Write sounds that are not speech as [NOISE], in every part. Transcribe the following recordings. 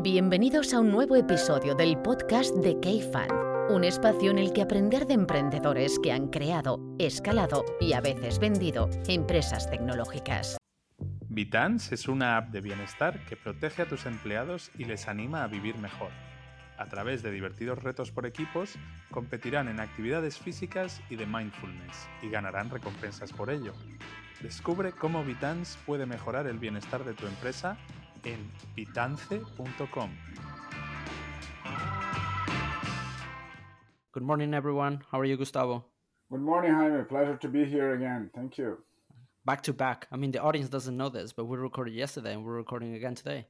Bienvenidos a un nuevo episodio del podcast de K-Fan, un espacio en el que aprender de emprendedores que han creado, escalado y a veces vendido empresas tecnológicas. Vitans es una app de bienestar que protege a tus empleados y les anima a vivir mejor. A través de divertidos retos por equipos, competirán en actividades físicas y de mindfulness y ganarán recompensas por ello. Descubre cómo Vitans puede mejorar el bienestar de tu empresa en vitance.com. Good morning, everyone. How are you, Gustavo? Good morning, Jaime. Pleasure to be here again. Thank you. Back to back. I mean, the audience doesn't know this, but we recorded yesterday and we're recording again today.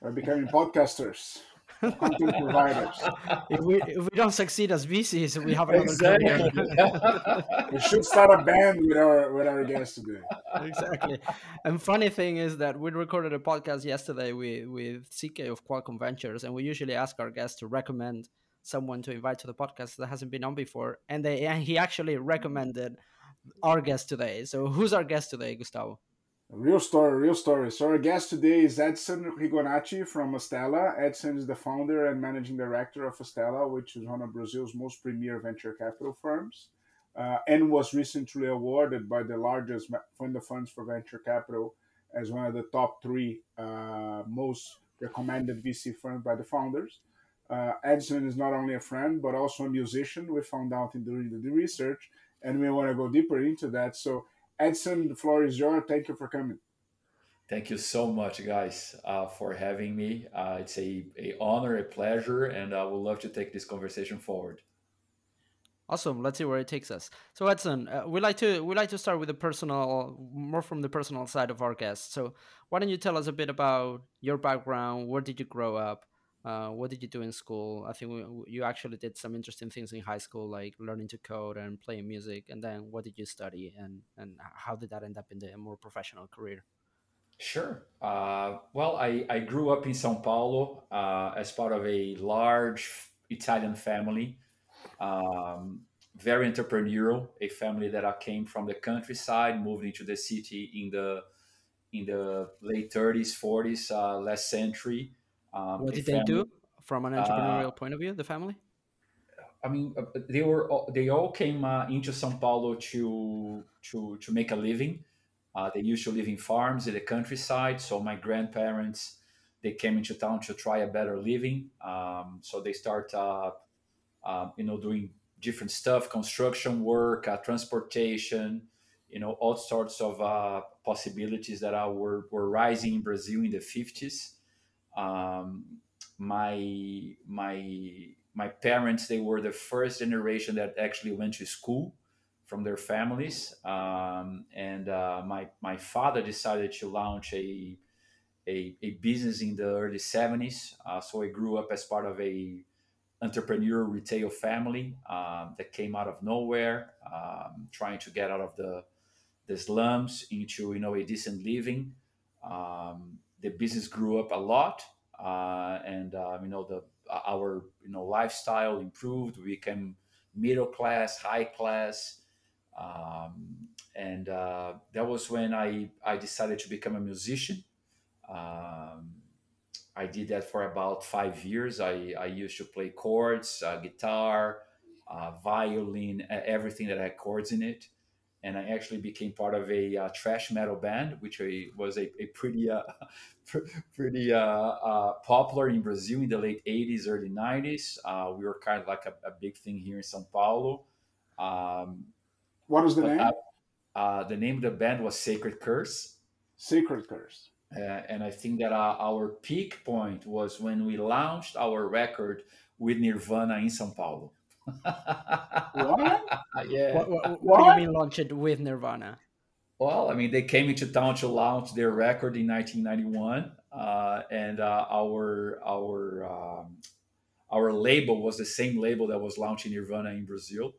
We're becoming [LAUGHS] podcasters, If we if we don't succeed as VCs, we have another career. [LAUGHS] We should start a band with our with our guest today. exactly. And funny thing is that we recorded a podcast yesterday with with CK of Qualcomm Ventures, and we usually ask our guests to recommend someone to invite to the podcast that hasn't been on before, and they and he actually recommended our guest today. So who's our guest today, Gustavo? Real story, real story. So our guest today is Edson Rigonatti from Astella. Edson is the founder and managing director of Astella, which is one of Brazil's most premier venture capital firms, uh, and was recently awarded by the largest fund of funds for venture capital as one of the top three uh, most recommended VC firms by the founders. Uh, Edson is not only a friend but also a musician. We found out in doing the research, and we want to go deeper into that. So Edson, the floor is yours. Thank you for coming. Thank you so much, guys, uh, for having me. Uh, it's a, a honor, a pleasure, and I would love to take this conversation forward. Awesome. Let's see where it takes us. So, Edson, uh, we like to we like to start with the personal, more from the personal side of our guests. So, why don't you tell us a bit about your background? Where did you grow up? Uh, what did you do in school? I think we, you actually did some interesting things in high school, like learning to code and playing music. And then, what did you study, and and how did that end up in the more professional career? Sure. Uh, well, I, I grew up in Sao Paulo uh, as part of a large Italian family, um, very entrepreneurial. A family that I came from the countryside, moved into the city in the in the late 30s, 40s, uh, last century. Um, what did they do from an entrepreneurial point of view? The family. I mean, uh, they were they all came uh, into São Paulo to to to make a living. Uh, they used to live in farms in the countryside. So my grandparents they came into town to try a better living. Um, so they start, uh, uh, you know, doing different stuff, construction work, uh, transportation, you know, all sorts of possibilities that are, were, were rising in Brazil in the 50s. Um, my my my parents they were the first generation that actually went to school from their families. Um, and uh, my my father decided to launch a a, a business in the early 70s uh, so i grew up as part of a entrepreneurial retail family um, that came out of nowhere um, trying to get out of the the slums into you know a decent living. Um, the business grew up a lot, uh, and um, you know the our you know lifestyle improved. We became middle class, high class, um, and uh, that was when I I decided to become a musician. Um, I did that for about five years. I, I used to play chords, uh, guitar, uh, violin, everything that had chords in it and I actually became part of a uh, thrash metal band, which was a, a pretty uh, [LAUGHS] pretty uh, uh, popular in Brazil in the late '80s, early '90s. Uh, we were kind of like a, a, big thing here in São Paulo. Um, what was the name? Uh, the name of the band was Sacred Curse. Sacred Curse. and I think that our peak point was when we launched our record with Nirvana in São Paulo what? [LAUGHS] yeah. What, what, what, do you mean launch it with Nirvana? Well, I mean, they came into town to launch their record in 1991, uh, and uh, our our um, our label was the same label that was launching Nirvana in Brazil.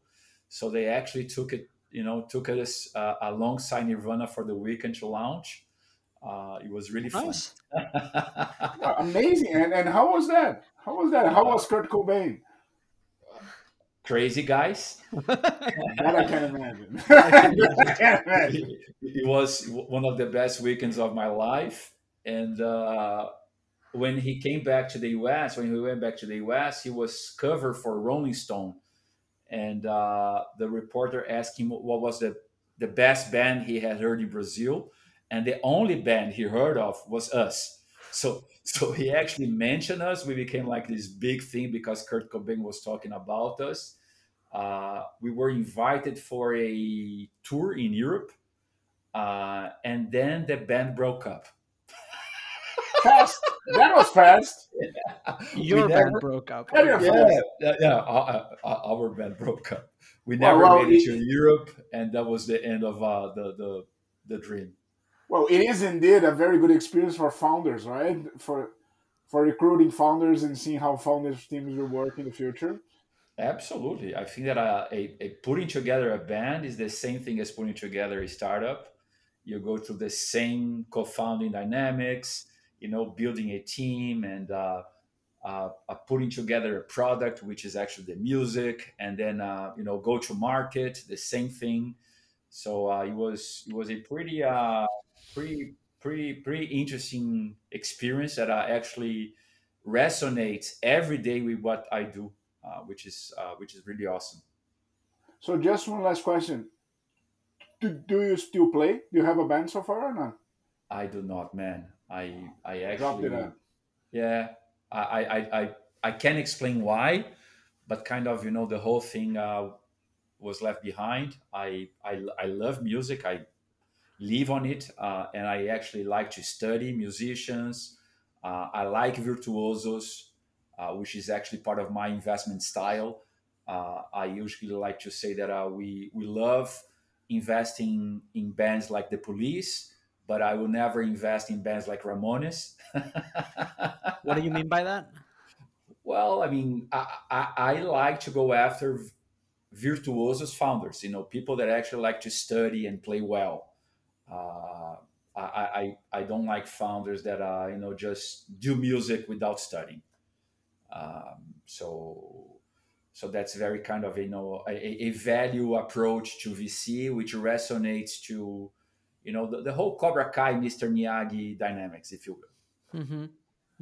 So they actually took it, you know, took us uh, alongside Nirvana for the weekend to launch. Uh, it was really nice. fun. [LAUGHS] Amazing! And and how was that? How was that? How was Kurt Cobain? Crazy guys. that I can imagine. [LAUGHS] I can imagine. It was one of the best weekends of my life, and uh, when he came back to the U.S., when he went back to the U.S., he was covered for Rolling Stone, and uh, the reporter asked him what was the the best band he had heard in Brazil, and the only band he heard of was us. So so he actually mentioned us. We became like this big thing because Kurt Cobain was talking about us. Uh, we were invited for a tour in Europe, uh, and then the band broke up. [LAUGHS] fast. That was fast. [LAUGHS] Your band broke up. Yeah, Yeah, yeah, yeah, our, our- our band broke up. We never well, made it it- to Europe, and that was the end of uh, the, the the dream. Well, it is indeed a very good experience for founders, right? For for recruiting founders and seeing how founders teams will work in the future. Absolutely. I think that uh, a, a putting together a band is the same thing as putting together a startup. You go through the same co-founding dynamics, you know, building a team and uh, uh, uh, putting together a product, which is actually the music, and then uh, you know, go to market, the same thing. So uh, it was it was a pretty uh, pretty pretty pretty interesting experience that uh, actually resonates every day with what I do uh, which is uh, which is really awesome. So, just one last question: Do, do you still play? Do you have a band so far or not? I do not, man. I I actually yeah. I I I I, I can't explain why, but kind of you know the whole thing uh, was left behind. I I I love music. I live on it, uh, and I actually like to study musicians. Uh, I like virtuosos, uh, which is actually part of my investment style. Uh, I usually like to say that uh, we we love investing in bands like the Police, but I will never invest in bands like Ramones. [LAUGHS] What do you mean by that? Well, I mean, I, I, I like to go after virtuosos founders, you know, people that actually like to study and play well. Uh, I, I, I don't like founders that, uh, you know, just do music without studying. Um, so, so that's very kind of, you know, a, a value approach to VC, which resonates to, you know, the, the whole Cobra Kai, Mr. Miyagi dynamics, if you will. Mm-hmm.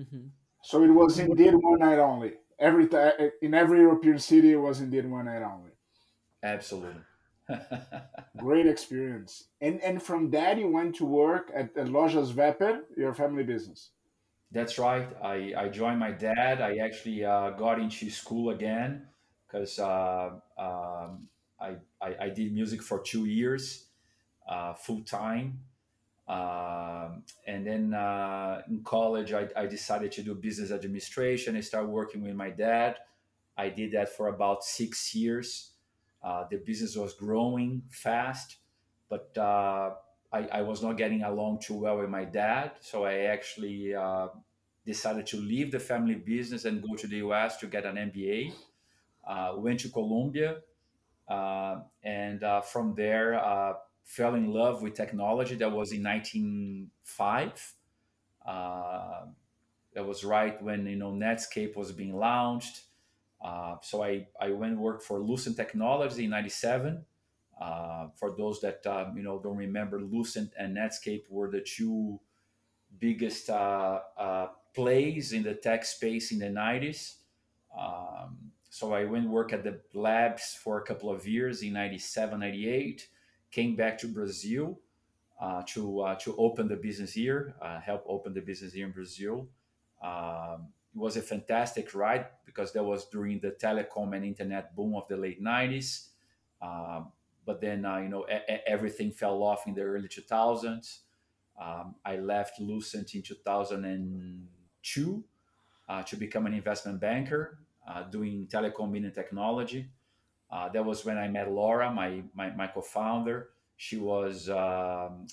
Mm-hmm. So it was indeed one night only. Every time in every European city, it was indeed one night only. Absolutely. Great experience. And and from that, you went to work at, at Lojas Vepper, your family business. That's right. I, I joined my dad. I actually uh, got into school again because uh, um, I, I, I did music for two years, uh, full time. Um, and then uh, in college, I, I decided to do business administration. I started working with my dad. I did that for about six years. Uh, the business was growing fast, but uh, I, I was not getting along too well with my dad. So I actually uh, decided to leave the family business and go to the US to get an MBA. Uh, went to Columbia, uh, and uh, from there fell in love with technology. That was in 1995. Uh, that was right when you know Netscape was being launched. Uh, so I, I went and worked for Lucent Technology in 97. Uh, for those that um, you know don't remember, Lucent and Netscape were the two biggest uh, uh, plays in the tech space in the 90s. Um, so I went work at the labs for a couple of years in 97, 98, came back to Brazil uh, to, to open the business here, help open the business here in Brazil. Um, it was a fantastic ride because that was during the telecom and internet boom of the late 90s. Um, but then, uh, you know, e- e- everything fell off in the early 2000s. Um, I left Lucent in 2002 uh, to become an investment banker uh, doing telecom media technology. Uh, that was when I met Laura, my, my, my co founder. She was um,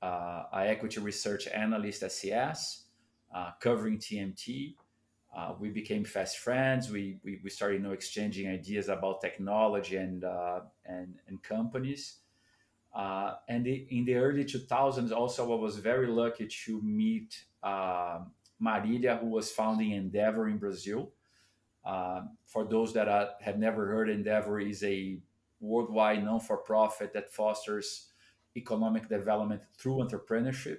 uh, an equity research analyst at CS, uh, covering TMT. Uh, we became fast friends. We, we, we started you know, exchanging ideas about technology and, uh, and, and companies. Uh, and the, in the early 2000s, also, I was very lucky to meet uh, Marilia, who was founding Endeavor in Brazil. Uh, for those that uh, have never heard, Endeavor is a worldwide non for profit that fosters economic development through entrepreneurship.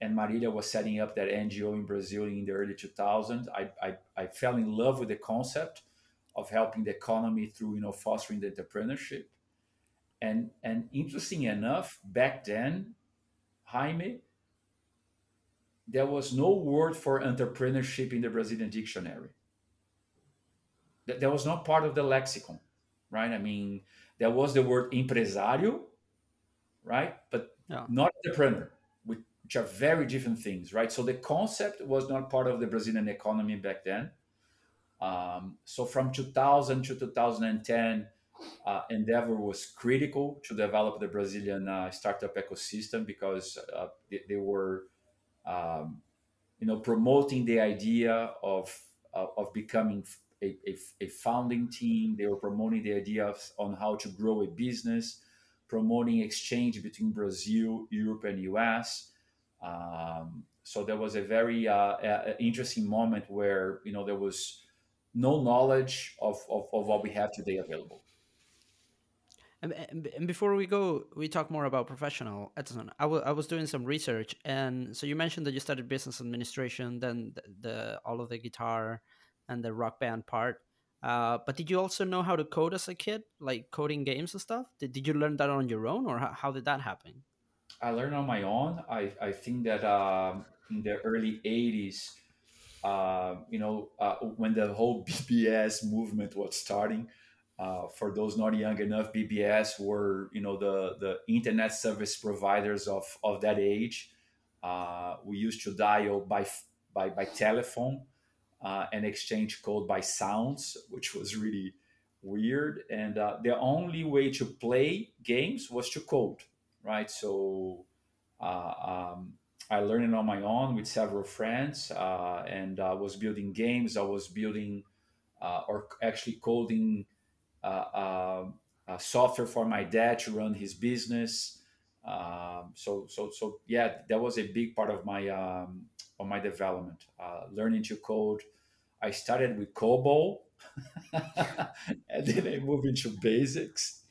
And Marilia was setting up that NGO in Brazil in the early 2000s. I, I, I fell in love with the concept of helping the economy through you know fostering the entrepreneurship. And and interesting enough, back then, Jaime, there was no word for entrepreneurship in the Brazilian dictionary. That there was not part of the lexicon, right? I mean, there was the word empresario, right? But yeah. not entrepreneur, which are very different things, right? So the concept was not part of the Brazilian economy back then. Um, so from 2000 to 2010, uh, Endeavor was critical to develop the Brazilian uh, startup ecosystem because uh, they, they, were, um, you know, promoting the idea of of becoming a, a, a, founding team. They were promoting the idea of, on how to grow a business, promoting exchange between Brazil, Europe, and US. Um, so there was a very uh, interesting moment where you know there was no knowledge of, of, of what we have today available. And, and, before we go, we talk more about professional w- I was doing some research, and so you mentioned that you studied business administration, then the, the all of the guitar and the rock band part. Uh, but did you also know how to code as a kid, like coding games and stuff? Did, did you learn that on your own, or how, how did that happen? I learned on my own. I, I think that um, in the early 80s, uh, you know, uh, when the whole [LAUGHS] BBS movement was starting, uh, for those not young enough, BBS were you know the the internet service providers of of that age. Uh, we used to dial by by by telephone uh, and exchange code by sounds, which [LAUGHS] was really weird. And uh, the only way to play games was to code, right? So um, I learned it on my own with several friends, uh, and I was building games. I was building uh, or actually coding uh, uh, software for my dad to run his business. Um, so, so, so yeah, that was a big part of my um, of my development. Uh, learning to code. I started with COBOL, [LAUGHS] and then I moved into basics.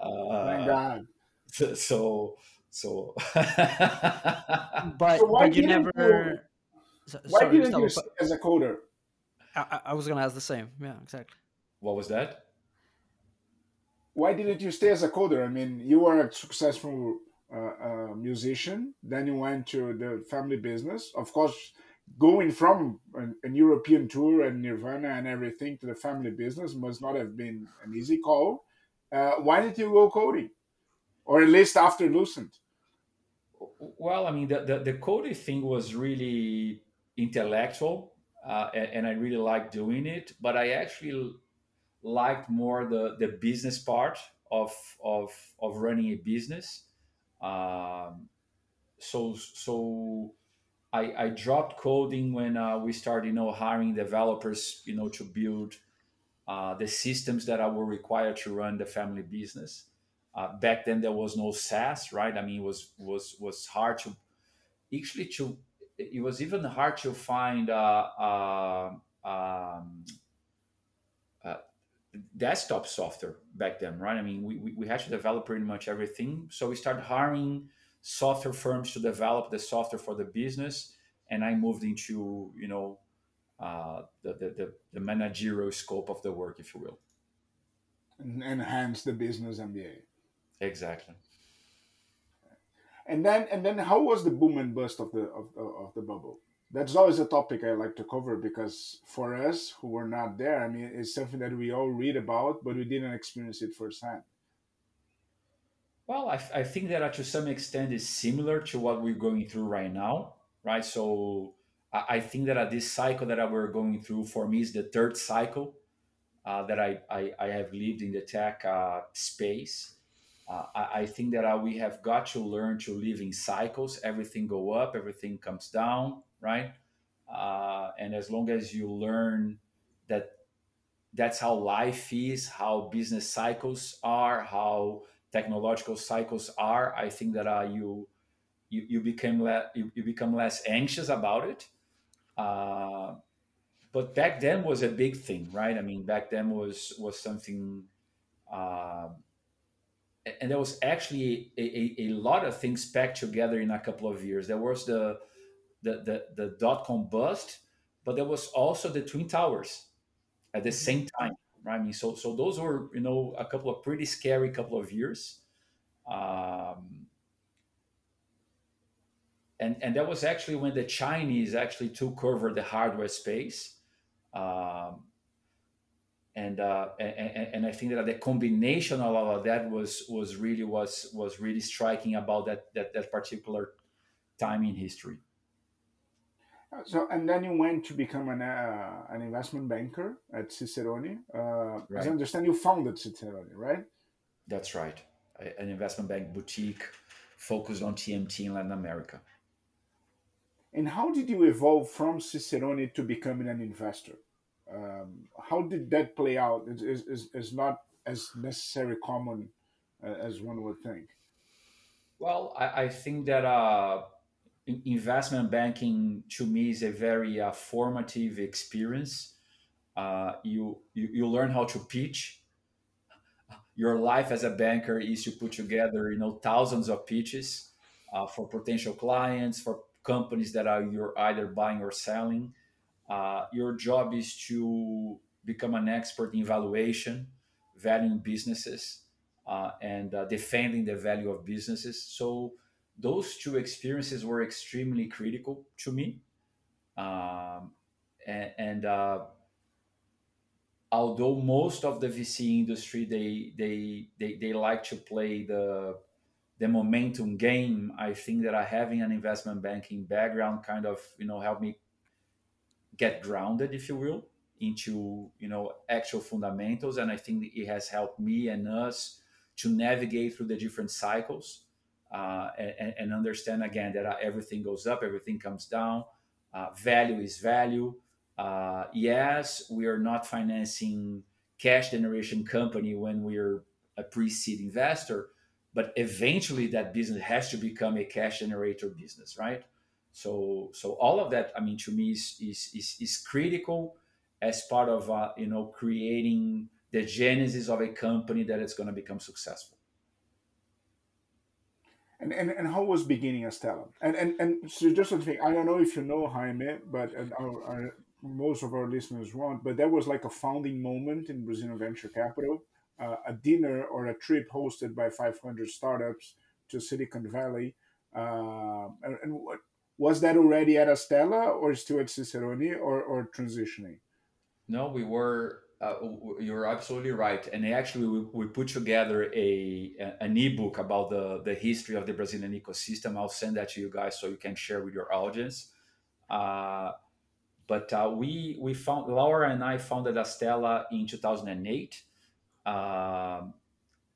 Thank God. [LAUGHS] So so, [LAUGHS] but so but you never. You, why sorry, didn't you but, as a coder? I, I was going to ask the same. Yeah, exactly. What was that? Why didn't you stay as a coder? I mean, you were a successful uh, uh, musician. Then you went to the family business. Of course, going from an, an, European tour and Nirvana and everything to the family business must not have been an easy call. Uh, why did you go coding, or at least after Lucent? Well, I mean, the, the, the coding thing was really intellectual, uh, and, and, I really liked doing it. But I actually liked more the, the business part of, of, of running a business. Um, so so I, I dropped coding when uh, we started, you know, hiring developers, you know, to build uh, the systems that I were required to run the family business. Uh, back then there was no SaaS, right? I mean, it was was was hard to actually to it was even hard to find uh, uh, um, uh, desktop software back then, right? I mean, we, we, we had to develop pretty much everything. So we started hiring software firms to develop the software for the business, and I moved into you know the, the, the the managerial scope of the work, if you will. and Enhance the business MBA. Exactly. And then and then how was the boom and bust of the of, of the bubble? That's always a topic I like to cover because for us who were not there, I mean, it's something that we all read about, but we didn't experience it firsthand. Well, I, I think that to some extent is similar to what we're going through right now, right? So I, I think that at this cycle that we're going through for me is the third cycle uh, that I, I, I, have lived in the tech uh, space. Uh, I, I, think that uh, we have got to learn to live in cycles. Everything go up, everything comes down, right? Uh, and as long as you learn that that's how life is, how business cycles are, how technological cycles are, I think that uh, you you you become le- you, you become less anxious about it. Uh, but back then was a big thing, right? I mean, back then was was something. Uh, and there was actually a, a, a, lot of things packed together in a couple of years. There was the the, the, the dot com bust, but there was also the Twin Towers at the mm-hmm. same time. Right? I mean, so so those were you know a couple of pretty scary couple of years. Um, and, and that was actually when the Chinese actually took over the hardware space. Um, and, uh, and and I think that the combination of all of that was was really was was really striking about that that, that particular time in history. So and then you went to become an uh, an investment banker at Cicerone. Uh, right. As I understand, you founded Cicerone, right? That's right, an investment bank boutique focused on TMT in Latin America. And how did you evolve from Cicerone to becoming an investor? Um, how did that play out? Is is is not as necessary common uh, as one would think. Well, I, I think that uh, investment banking to me is a very uh, formative experience. Uh, you, you you learn how to pitch. Your life as a banker is to put together, you know, thousands of pitches uh, for potential clients, for companies that are you're either buying or selling. Uh, your job is to become an expert in valuation, valuing businesses, uh, and uh, defending the value of businesses. So those two experiences were extremely critical to me. Um, and, and uh, although most of the VC industry they, they they they like to play the the momentum game, I think that having an investment banking background kind of you know helped me get grounded, if you will, into you know actual fundamentals, and I think it has helped me and us to navigate through the different cycles uh, and, and, understand again that uh, everything goes up, everything comes down. Uh, value is value. Uh, yes, we are not financing cash generation company when we're a pre-seed investor, but eventually that business has to become a cash generator business, right? So, so all of that, I mean, to me is is is, is critical as part of uh, you know creating the genesis of a company that is going to become successful. And, and, and how was beginning Astella? And and and so just to think, I don't know if you know Jaime, but our, our, most of our listeners won't. But that was like a founding moment in Brazilian venture capital uh, a dinner or a trip hosted by 500 startups to Silicon Valley. Uh, and, and what, was that already at Astella or still at Cicerone or, or transitioning? No, we were. Uh, you're absolutely right. And actually, we, we put together a an ebook about the the history of the Brazilian ecosystem. I'll send that to you guys so you can share with your audience. Uh, but uh, we we found Laura and I founded Astella in 2008 um,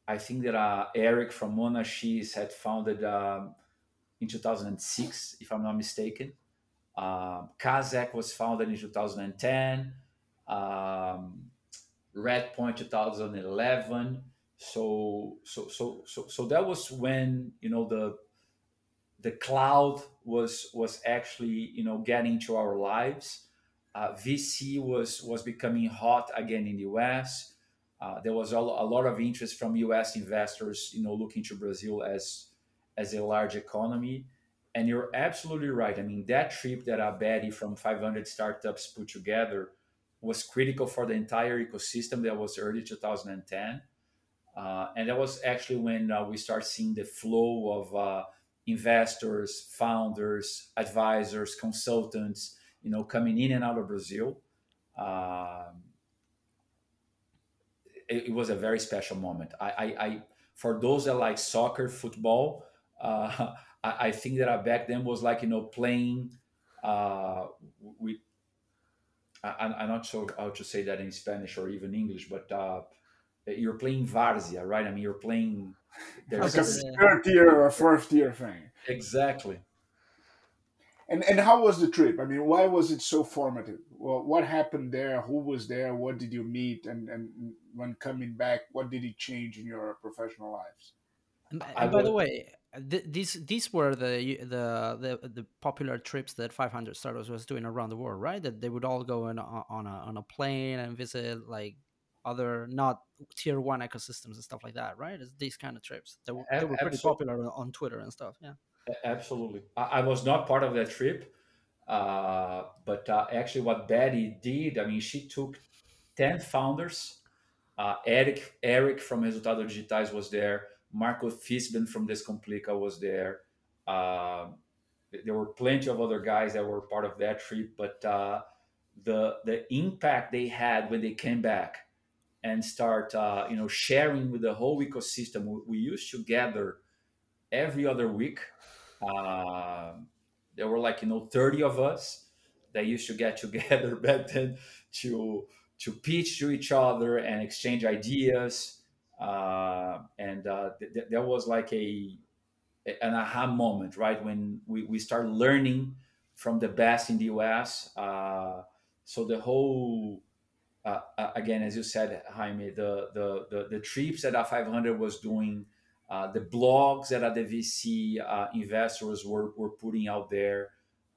I think that uh, Eric from Mona Monashees had founded um, in 2006, if I'm not mistaken. Um, Kaszek was founded in 2010. Um, Redpoint 2011. So, so, so, so, so that was when you know the the cloud was was actually you know getting to our lives. Uh, VC was was becoming hot again in the US. Uh, there was a, lot of interest from U.S. investors, you know, looking to Brazil as as a large economy. And you're absolutely right. I mean, that trip that Abedi from 500 startups put together was critical for the entire ecosystem. That was early 2010, uh, and that was actually when uh, we start seeing the flow of uh, investors, founders, advisors, consultants, you know, coming in and out of Brazil. Um, it, it, was a very special moment. I, I, I, for those that like soccer, football, uh, [LAUGHS] I, I, think that I back then was like you know playing uh, with. I, am not sure how to say that in Spanish or even English, but uh, you're playing Várzea, right? I mean, you're playing. [LAUGHS] There's like a third tier or fourth tier thing. Exactly. And and how was the trip? I mean, why was it so formative? Well, what happened there? Who was there? What did you meet? And and when coming back, what did it change in your professional lives? And, and by the way, th- these these were the, the the the popular trips that 500 Startups was doing around the world, right? That they would all go in, on a on a plane and visit like other not tier one ecosystems and stuff like that, right? It's these kind of trips. They were, they were pretty popular on Twitter and stuff. Yeah. Absolutely. I, I was not part of that trip, Uh, but uh, actually, what Bedy did, I mean, she took 10 founders. Uh, Eric, Eric from Resultados Digitais was there. Marco Fisbhen from Descomplica was there. Uh, there were plenty of other guys that were part of that trip, but uh, the the impact they had when they came back and start uh, you know sharing with the whole ecosystem. We, we used to gather every other week. Uh, there were like you know 30 of us that used to get [LAUGHS] together back then to to pitch to each other and exchange ideas uh, and uh, th- th- there was like a an aha moment right when we, we start learning from the best in the us uh, so the whole uh, uh, again as you said jaime the the the, the trips that a500 was doing uh, the blogs that the VC uh, investors were, were putting out there.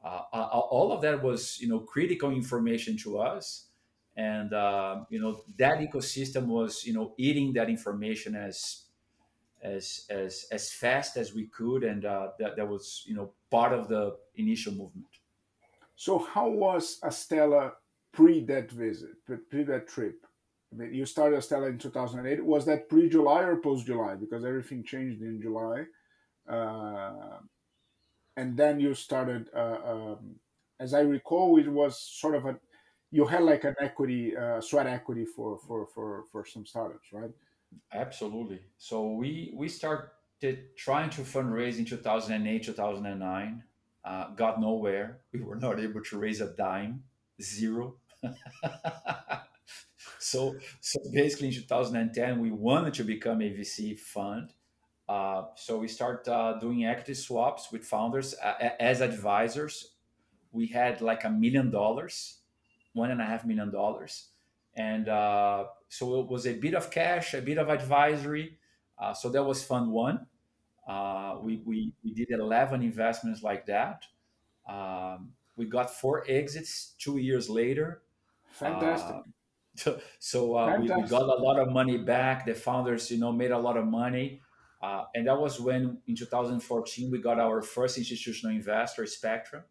Uh, all of that was, you know, critical information to us, and uh, you know that ecosystem was, you know, eating that information as as as as fast as we could, and uh, that that was, you know, part of the initial movement. So, how was Astella pre that visit, pre that trip? I mean, you started Astella in 2008. Was that pre July or post July? Because everything changed in July. Uh, and then you started, uh, um, as I recall, it was sort of a, you had like an equity, uh, sweat equity for, for, for, for some startups, right? Absolutely. So we, we started trying to fundraise in 2008, 2009. Uh, got nowhere. [LAUGHS] We were not able to raise a dime, zero. [LAUGHS] so so basically in 2010 we wanted to become a vc fund uh, so we start uh, doing equity swaps with founders as advisors we had like a million dollars one and a half million dollars. And uh, so it was a bit of cash a bit of advisory. Uh, so that was fund one. Uh, we, we, we did 11 investments like that. Um, we got four exits two years later. Fantastic. [LAUGHS] So, so uh, we, we, got a lot of money back. The founders, you know, made a lot of money. Uh, and that was when in 2014 we got our first institutional investor, Spectrum.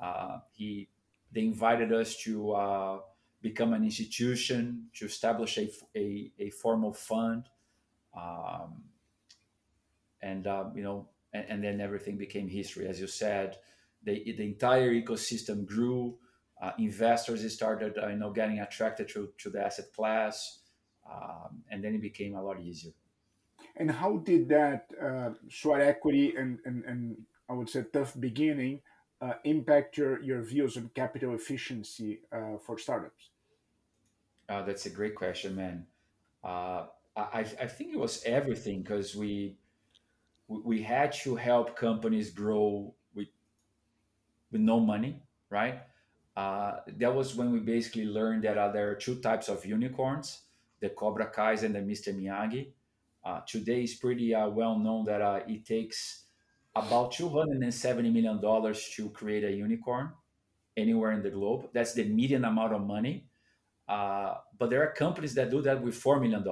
Uh, he they invited us to uh, become an institution to establish a, a, a formal fund, um, and uh, you know, and, and, then everything became history. As you said, the the entire ecosystem grew uh, investors started uh, you know getting attracted to, to the asset class um, and then it became a lot easier and how did that uh, sweat equity and, and, and i would say tough beginning uh, impact your, your views on capital efficiency uh, for startups uh, that's a great question man uh, I, I think it was everything because we we had to help companies grow with with no money right uh, that was when we basically learned that uh, there are two types of unicorns the Cobra Kais and the Mr. Miyagi. Today it's pretty well known that it takes about $270 million to create a unicorn anywhere in the globe. That's the median amount of money. Uh, but there are companies that do that with $4 million.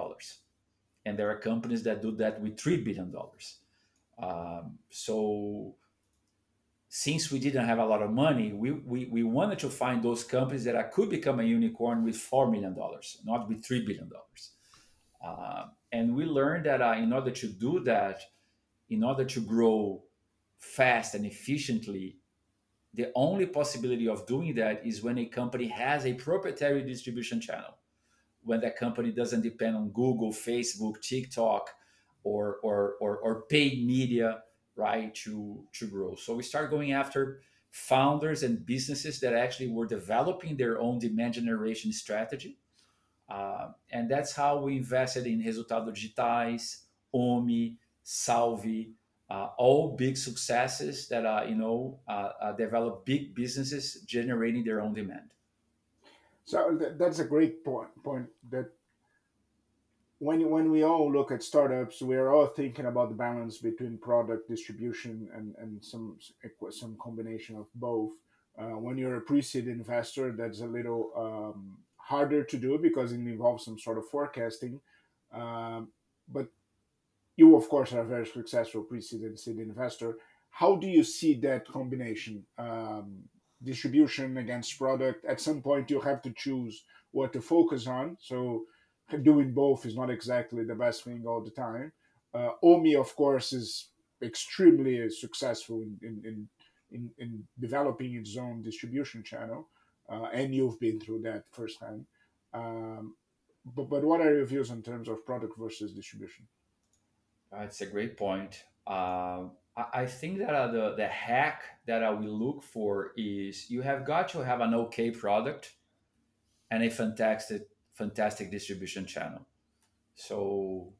And there are companies that do that with $3 billion. Um, so since we didn't have a lot of money, we, we, we wanted to find those companies that I could become a unicorn with $4 million, not with $3 billion. Uh, and we learned that uh, in order to do that, in order to grow fast and efficiently, the only possibility of doing that is when a company has a proprietary distribution channel. When that company doesn't depend on Google, Facebook, TikTok, or, or, or, or paid media right to to grow so we start going after founders and businesses that actually were developing their own demand generation strategy uh, and that's how we invested in Resultados Digitais Omie Salvy uh, all big successes that are you know uh, uh develop big businesses generating their own demand so that's a great point point that when when we all look at startups, we are all thinking about the balance between product distribution and and some some combination of both. Uh, when you're a pre-seed investor, that's a little um, harder to do because it involves some sort of forecasting. Um, but you, of course, are a very successful pre-seed seed investor. How do you see that combination um, distribution against product. At some point, you have to choose what to focus on. So doing both is not exactly the best thing all the time. Uh, Omie, of course, is extremely successful in, in, in, in developing its own distribution channel, uh, and you've been through that firsthand. Um, but, but what are your views in terms of product versus distribution? That's a great point. Uh, I, think that uh, the, the hack that I will look for is you have got to have an okay product and a fantastic fantastic distribution channel. So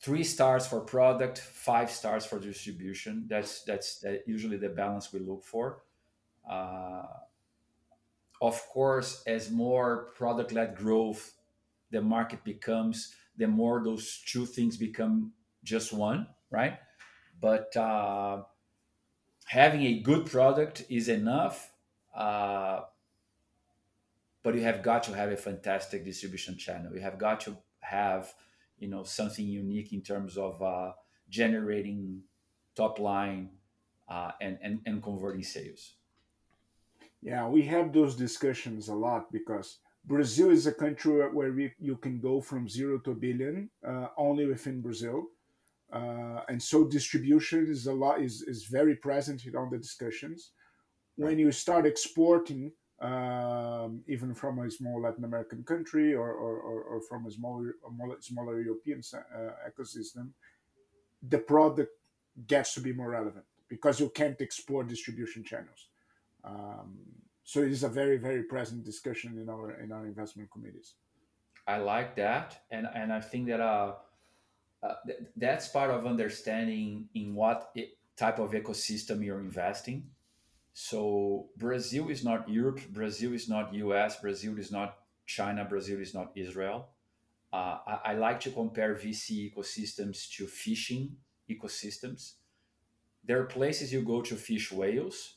three stars for product, five stars for distribution. That's that's usually the balance we look for. Uh, of course, as more product-led growth the market becomes, the more those two things become just one, right? But uh, having a good product is enough. Uh, but you have got to have a fantastic distribution channel. You have got to have, you know, something unique in terms of uh, generating top line uh, and, and and converting sales. Yeah, we have those discussions a lot because Brazil is a country where we, you can go from zero to a billion uh, only within Brazil. Uh, and so distribution is a lot is, is very present in all the discussions. When you start exporting, um, even from a small Latin American country or, or, or, or from a smaller, a smaller European uh, ecosystem, the product gets to be more relevant because you can't export distribution channels. Um, so it is a very, very present discussion in our in our investment committees. I like that, and and I think that uh, uh th- that's part of understanding in what it, type of ecosystem you're investing so Brazil is not Europe, Brazil is not US, Brazil is not China, Brazil is not Israel. Uh, I, I, like to compare VC ecosystems to fishing ecosystems. There are places you go to fish whales.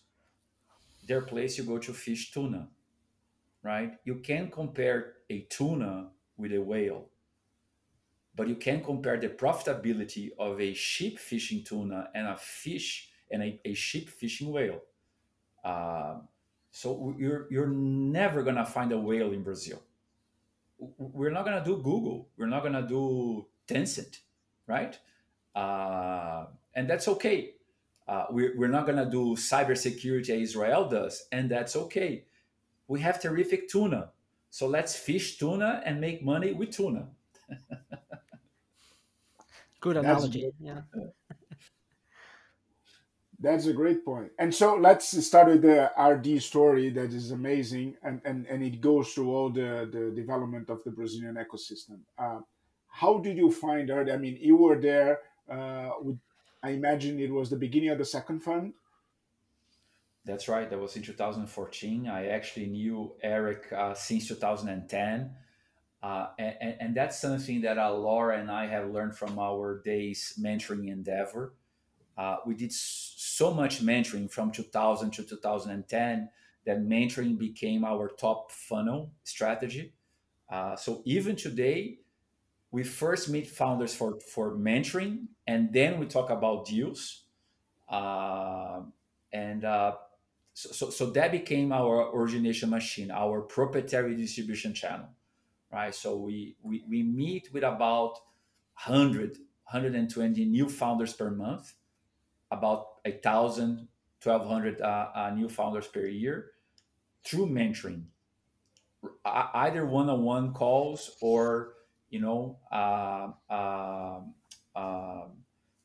There are places you go to fish tuna, right? You can compare a tuna with a whale, but you can compare the profitability of a sheep fishing tuna and a fish and a, a sheep fishing whale uh, so you're you're never gonna find a whale in Brazil. We're not gonna do Google. We're not gonna do Tencent, right? Uh, and that's okay. Uh, we're, we're not gonna do cybersecurity as Israel does, and that's okay. We have terrific tuna, so let's fish tuna and make money with tuna. [LAUGHS] Good analogy. Yeah. [LAUGHS] That's a great point. And so let's start with the RD story that is amazing, and, and, and it goes through all the, the development of the Brazilian ecosystem. Uh, how did you find RD? I mean, you were there. Uh, with, I imagine it was the beginning of the second fund. That's right. That was in 2014. I actually knew Eric uh, since 2010. Uh, and, and, that's something that uh, Laura and I have learned from our days mentoring Endeavor uh, we did so much mentoring from 2000 to 2010 that mentoring became our top funnel strategy. Uh, so even today, we first meet founders for, for mentoring and then we talk about deals. Uh, and so, so, so, that became our origination machine, our proprietary distribution channel, right? So we, we, we meet with about 100, 120 new founders per month about a thousand, 1,200 uh, uh, new founders per year through mentoring, either one-on-one calls or you know uh, uh, uh,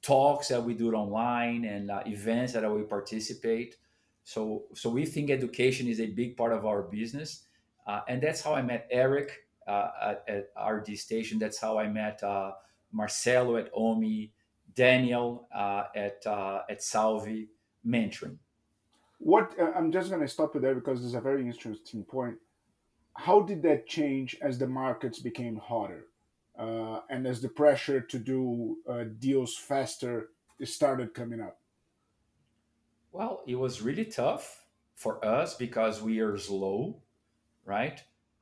talks that we do online and uh, events that we participate. So, so we think education is a big part of our business, and that's how I met Eric at, at RD Station. That's how I met Marcelo at Omie. Daniel uh, at uh, at Salvy mentoring. What uh, I'm just going to stop you there because it's a very interesting point. How did that change as the markets became hotter, uh, and as the pressure to do uh, deals faster started coming up? Well, it was really tough for us because we are slow, right?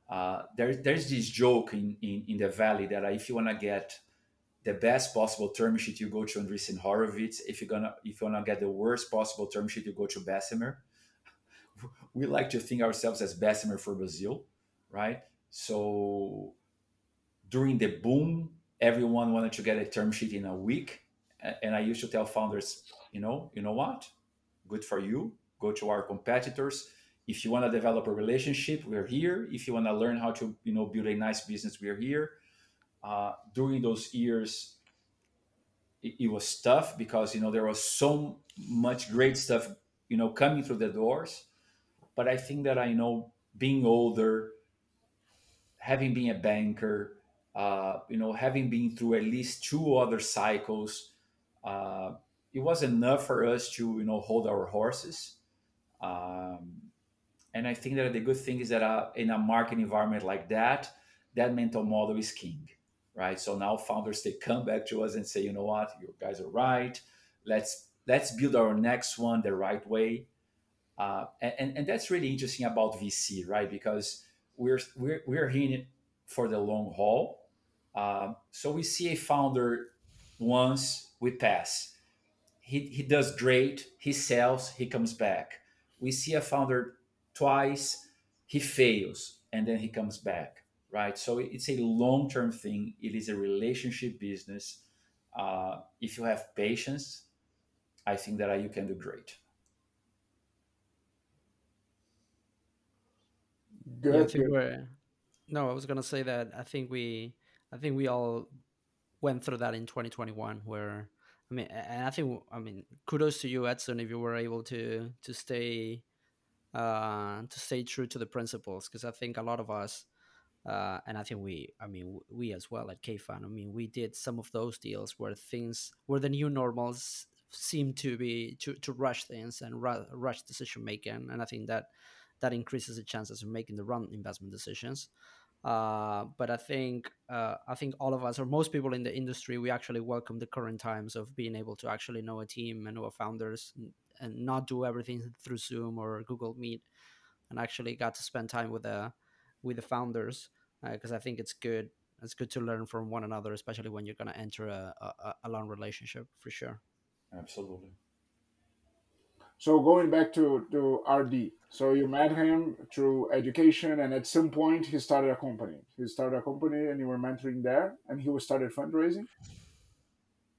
Uh, there, there's this joke in, in, in the valley that if you want to get the best possible term sheet, you go to Andreessen Horowitz. If you're gonna if you wanna get the worst possible term sheet, you go to Bessemer. [LAUGHS] we like to think ourselves as Bessemer for Brazil, right? So during the boom, everyone wanted to get a term sheet in a week, and I used to tell founders, you know, you know what, good for you. Go to our competitors. If you want to develop a relationship, we're here. If you want to learn how to, you know, build a nice business, we're here. Uh, during those years, it, it was tough because you know there was so much great stuff, you know, coming through the doors. But I think that I know being older, having been a banker, uh, you know, having been through at least two other cycles, uh, it was enough for us to, you know, hold our horses. Um, and I think that the good thing is that uh, in a market environment like that, that mental model is king, right? So now founders they come back to us and say, you know what, you guys are right. Let's let's build our next one the right way. Uh, and, and that's really interesting about VC, right? Because we're we're we're here for the long haul. Um, so we see a founder once, we pass. He, he does great, he sells, he comes back. We see a founder twice, he fails, and then he comes back, right? So it's a long term thing, it is a relationship business. Uh, if you have patience, I think that you can do great. Good. Yeah, no, I was gonna say that I think we I think we all went through that in 2021 where I mean and I think I mean kudos to you Edson if you were able to to stay uh to stay true to the principles because I think a lot of us uh, and I think we, I mean, we as well at Kfund, I mean, we did some of those deals where things, where the new normals seem to be to, to rush things and ru- rush decision making, and I think that that increases the chances of making the wrong investment decisions. Uh, but I think uh, I think all of us, or most people in the industry, we actually welcome the current times of being able to actually know a team and know a founders, and, not do everything through Zoom or Google Meet, and actually got to spend time with the with the founders because uh, I think it's good. It's good to learn from one another, especially when you're going to enter a, a, a long relationship for sure. Absolutely. So going back to, to RD, so you met him through education, and at some point he started a company. He started a company, and you were mentoring there, and he was started fundraising.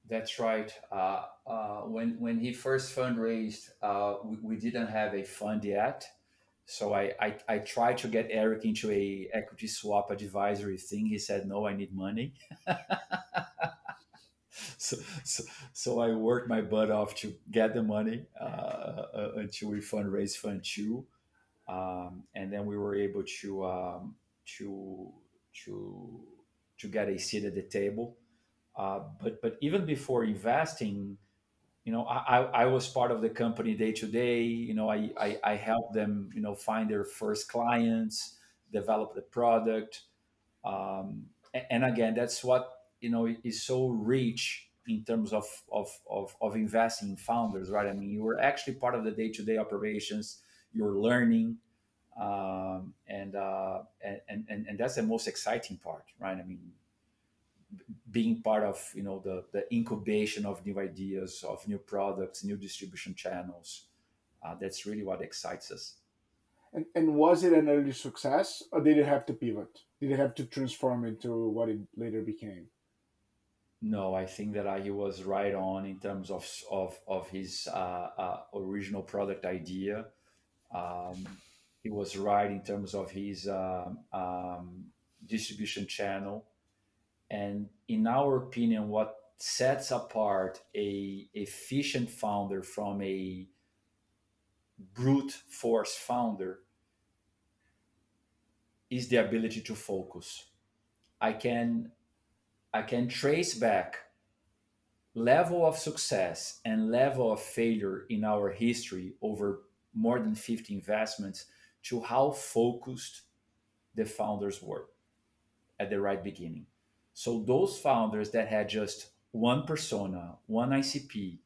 That's right. Uh, uh, when when he first fundraised, uh, we, we, didn't have a fund yet, so I, I I tried to get Eric into a equity swap advisory thing. He said, "No, I need money." [LAUGHS] so, so, so I worked my butt off to get the money uh, uh, until we fundraised Fund Two, um, and then we were able to um, to to to get a seat at the table. Uh, but but even before investing, you know, I, I was part of the company day to day. You know, I, I I helped them you know find their first clients, develop the product, um, and again, that's what you know is so rich in terms of, of, of, of investing in founders, right? I mean, you were actually part of the day to day operations, you're learning. Um, and, uh, and, and, and that's the most exciting part, right? I mean, being part of you know the, the incubation of new ideas of new products new distribution channels uh, that's really what excites us. And, and was it an early success or did it have to pivot? Did it have to transform into what it later became? No, I think that uh, he was right on in terms of of of his uh, uh, original product idea. Um, he was right in terms of his um, um, distribution channel, and in our opinion, what sets apart a efficient founder from a brute force founder is the ability to focus. I can I can trace back level of success and level of failure in our history over more than 50 investments to how focused the founders were at the right beginning. So those founders that had just one persona, one ICP,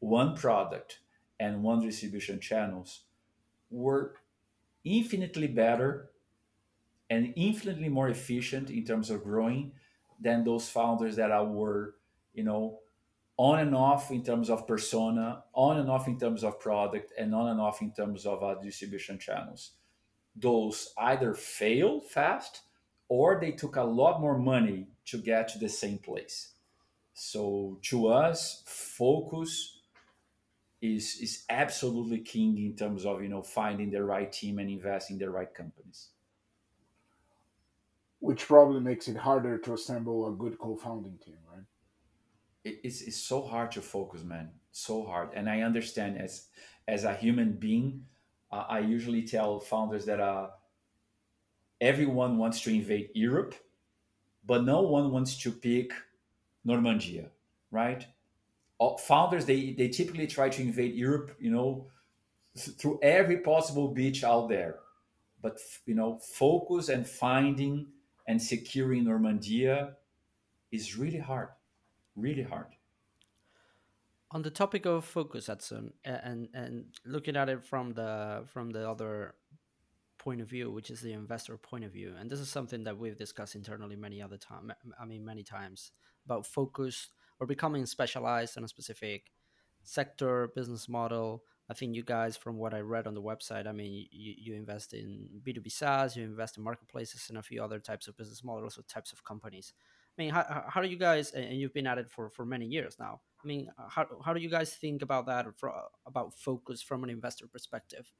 one product, and one distribution channels were infinitely better and infinitely more efficient in terms of growing than those founders that were, you know, on and off in terms of persona, on and off in terms of product, and on and off in terms of uh, distribution channels. Those either fail fast or they took a lot more money to get to the same place. So to us, focus is is absolutely king in terms of you know finding the right team and investing in the right companies. Which probably makes it harder to assemble a good co-founding team, right? It, it's, it's so hard to focus, man. So hard. And I understand as as a human being, uh, I usually tell founders that uh, everyone wants to invade Europe, but no one wants to pick Normandia, right? Founders they they typically try to invade Europe, you know, through every possible beach out there, but you know, focus and finding and securing Normandia is really hard, really hard. On the topic of focus, Edson, and and looking at it from the from the other point of view, which is the investor point of view, and this is something that we've discussed internally many other time. I mean, many times about focus or becoming specialized in a specific sector, business model. I think you guys, from what I read on the website, I mean, you, you invest in B2B SaaS, you invest in marketplaces and a few other types of business models or types of companies. I mean, how, how do you guys, and you've been at it for, for many years now. I mean, how, how do you guys think about that, for, about focus from an investor perspective?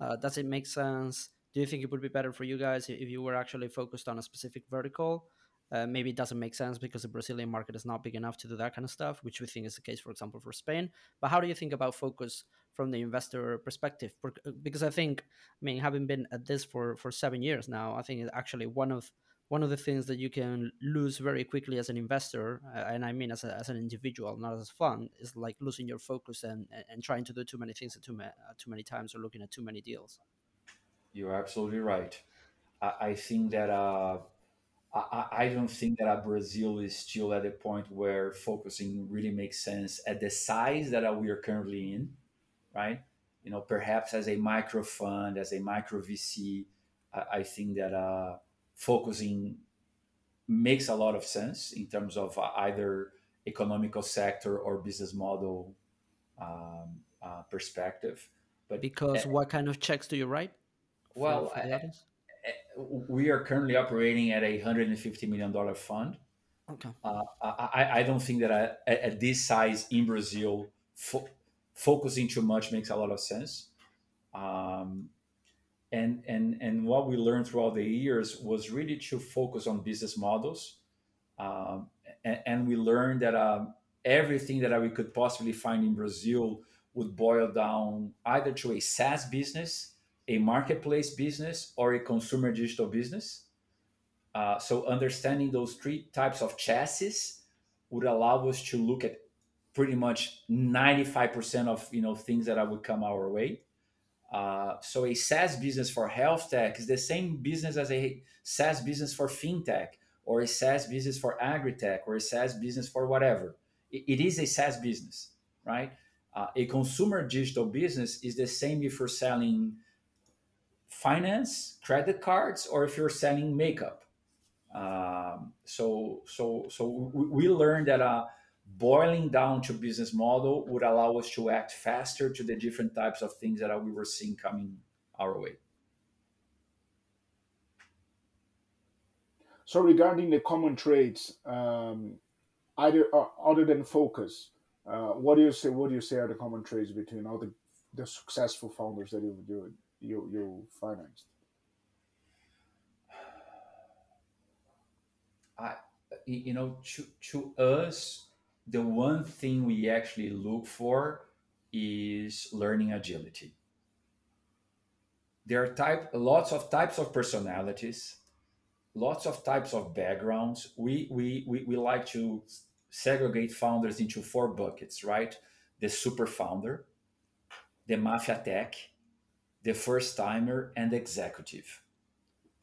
Uh, does it make sense? Do you think it would be better for you guys if you were actually focused on a specific vertical? Uh, maybe it doesn't make sense because the Brazilian market is not big enough to do that kind of stuff, which we think is the case, for example, for Spain. But how do you think about focus from the investor perspective? Uh, because I think, I mean, having been at this for for seven years now, I think it's actually one of one of the things that you can lose very quickly as an investor, uh, and I mean as, a, as an individual, not as a fund, is like losing your focus and and trying to do too many things at too, ma- too many times or looking at too many deals. You're absolutely right. I, I think that. Uh I, I don't think that Brazil is still at a point where focusing really makes sense at the size that we are currently in, right? You know, perhaps as a micro fund, as a micro VC, I, I think that uh, focusing makes a lot of sense in terms of uh, either economical sector or business model um, uh, perspective. But because uh, what kind of checks do you write? Well, for, for we are currently operating at a hundred and fifty million dollar fund. Okay. Uh, I, I don't think that I, at this size in Brazil, fo- focusing too much makes a lot of sense. Um, and and and what we learned throughout the years was really to focus on business models. Um, and, and, we learned that um, everything that we could possibly find in Brazil would boil down either to a SaaS business a marketplace business or a consumer digital business. Uh, so understanding those three types of chassis would allow us to look at pretty much 95% of you know things that would come our way. Uh, so a SaaS business for health tech is the same business as a SaaS business for fintech or a SaaS business for agri-tech or a SaaS business for whatever. it, it is a SaaS business, right? Uh, a consumer digital business is the same if you're selling finance, credit cards, or if you're selling makeup. Um, so, so, so we, learned that uh, boiling down to business model would allow us to act faster to the different types of things that we were seeing coming our way. So, regarding the common traits, um, either uh, other than focus, uh, what do you say? What do you say are the common traits between all the the successful founders that you've doing? You you financed? I you know to to us the one thing we actually look for is learning agility. There are type lots of types of personalities, lots of types of backgrounds. We we we, we like to segregate founders into four buckets, right? The super founder, the mafia tech, the first timer, and executive.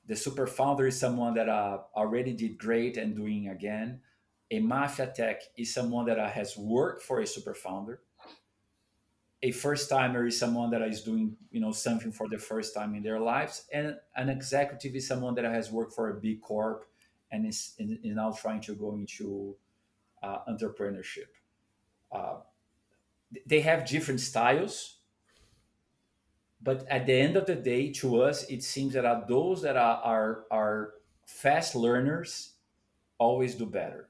The super founder is someone that uh, already did great and doing again. A mafia tech is someone that uh, has worked for a super founder. A first timer is someone that is doing you know something for the first time in their lives, and an executive is someone that has worked for a big corp and is, is now trying to go into uh, entrepreneurship. uh, they have different styles but at the end of the day to us it seems that those that are, are, are fast learners always do better.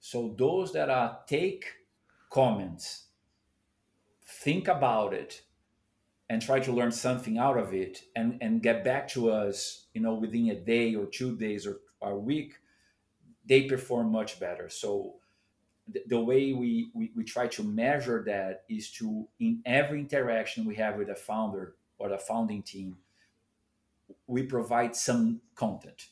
So those that are take comments think about it and try to learn something out of it and, and get back to us you know within a day or two days or, or a week they perform much better. So the, the way we, we, we try to measure that is to in every interaction we have with a founder or the founding team we provide some content.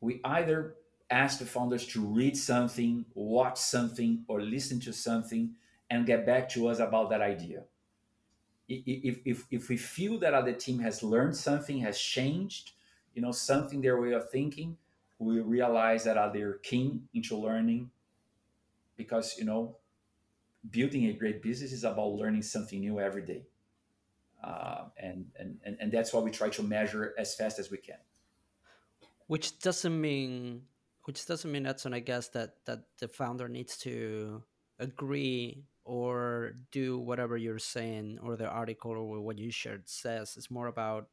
We either ask the founders to read something watch something or listen to something and get back to us about that idea. If, if, if we feel that other team has learned something has changed you know something their way of thinking we realize that they're keen into learning because you know building a great business is about learning something new every day uh, and, and and and that's why we try to measure as fast as we can. Which doesn't mean which doesn't mean that's i guess that that the founder needs to agree or do whatever you're saying or the article or what you shared says. It's more about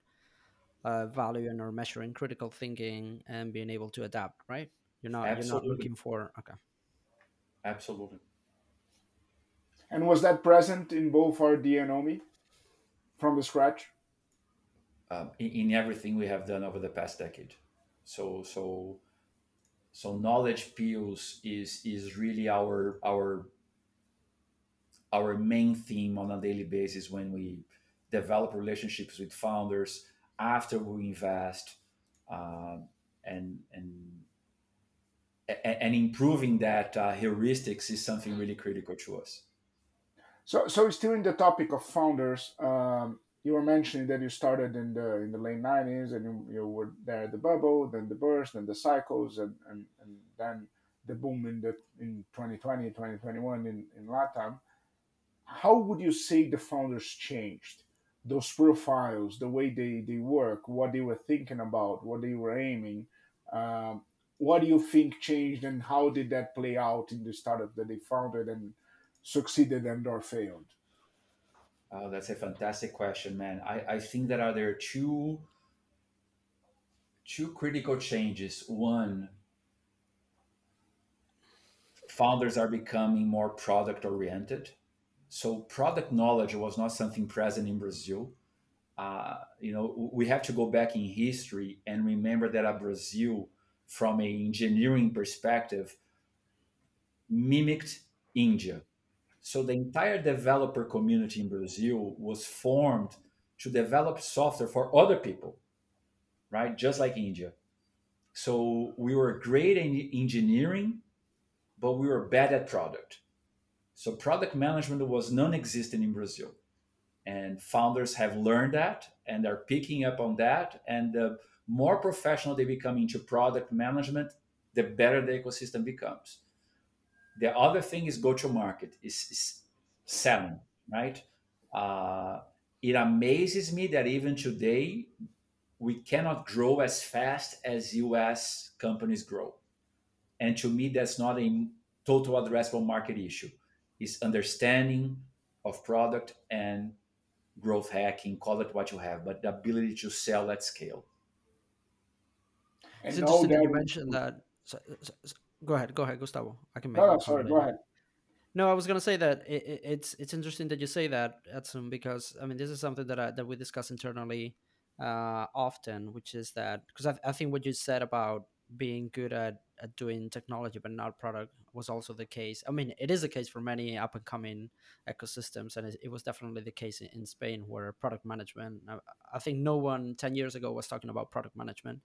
uh, valuing or measuring critical thinking and being able to adapt right? You're not Absolutely. you're not looking for okay. Absolutely. And was that present in both RD and Omie from the scratch? Um, in, in, everything we have done over the past decade. So so so knowledge pills is is really our our our main theme on a daily basis when we develop relationships with founders after we invest uh, and and and improving that uh, heuristics is something really critical to us. So, so still in the topic of founders, um, you were mentioning that you started in the in the late '90s, and you, you were there at the bubble, then the burst, then the cycles, and, and, and then the boom in the in 2020, 2021 in in Latam. How would you say the founders changed? Those profiles, the way they, they work, what they were thinking about, what they were aiming. Um, what do you think changed and how did that play out in the startup that they founded and succeeded and or failed? Oh, that's a fantastic question, man. I, I think that are there two two critical changes. One, founders are becoming more product oriented. So product knowledge was not something present in Brazil. Uh, you know, we have to go back in history and remember that a Brazil from a engineering perspective mimicked India. So the entire developer community in Brazil was formed to develop software for other people, right? Just like India. So we were great in engineering, but we were bad at product. So product management was non-existent in Brazil. And founders have learned that and are picking up on that. And the more professional they become into product management, the better the ecosystem becomes. The other thing is go to market, is, is selling, right? Uh, it amazes me that even today we cannot grow as fast as US companies grow. And to me, that's not a total addressable market issue. It's understanding of product and growth hacking, call it what you have, but the ability to sell at scale. It's interesting that you mentioned that. So, so, so, go ahead, go ahead, Gustavo. I can make. No, no sorry, go ahead. No, I was gonna say that it, it, it's it's interesting that you say that, Edson, because I mean this is something that I, that we discuss internally uh, often, which is that because I, I think what you said about being good at, at doing technology but not product was also the case. I mean, it is the case for many up and coming ecosystems, and it, it was definitely the case in, in Spain where product management. I, I, think no one ten years ago was talking about product management,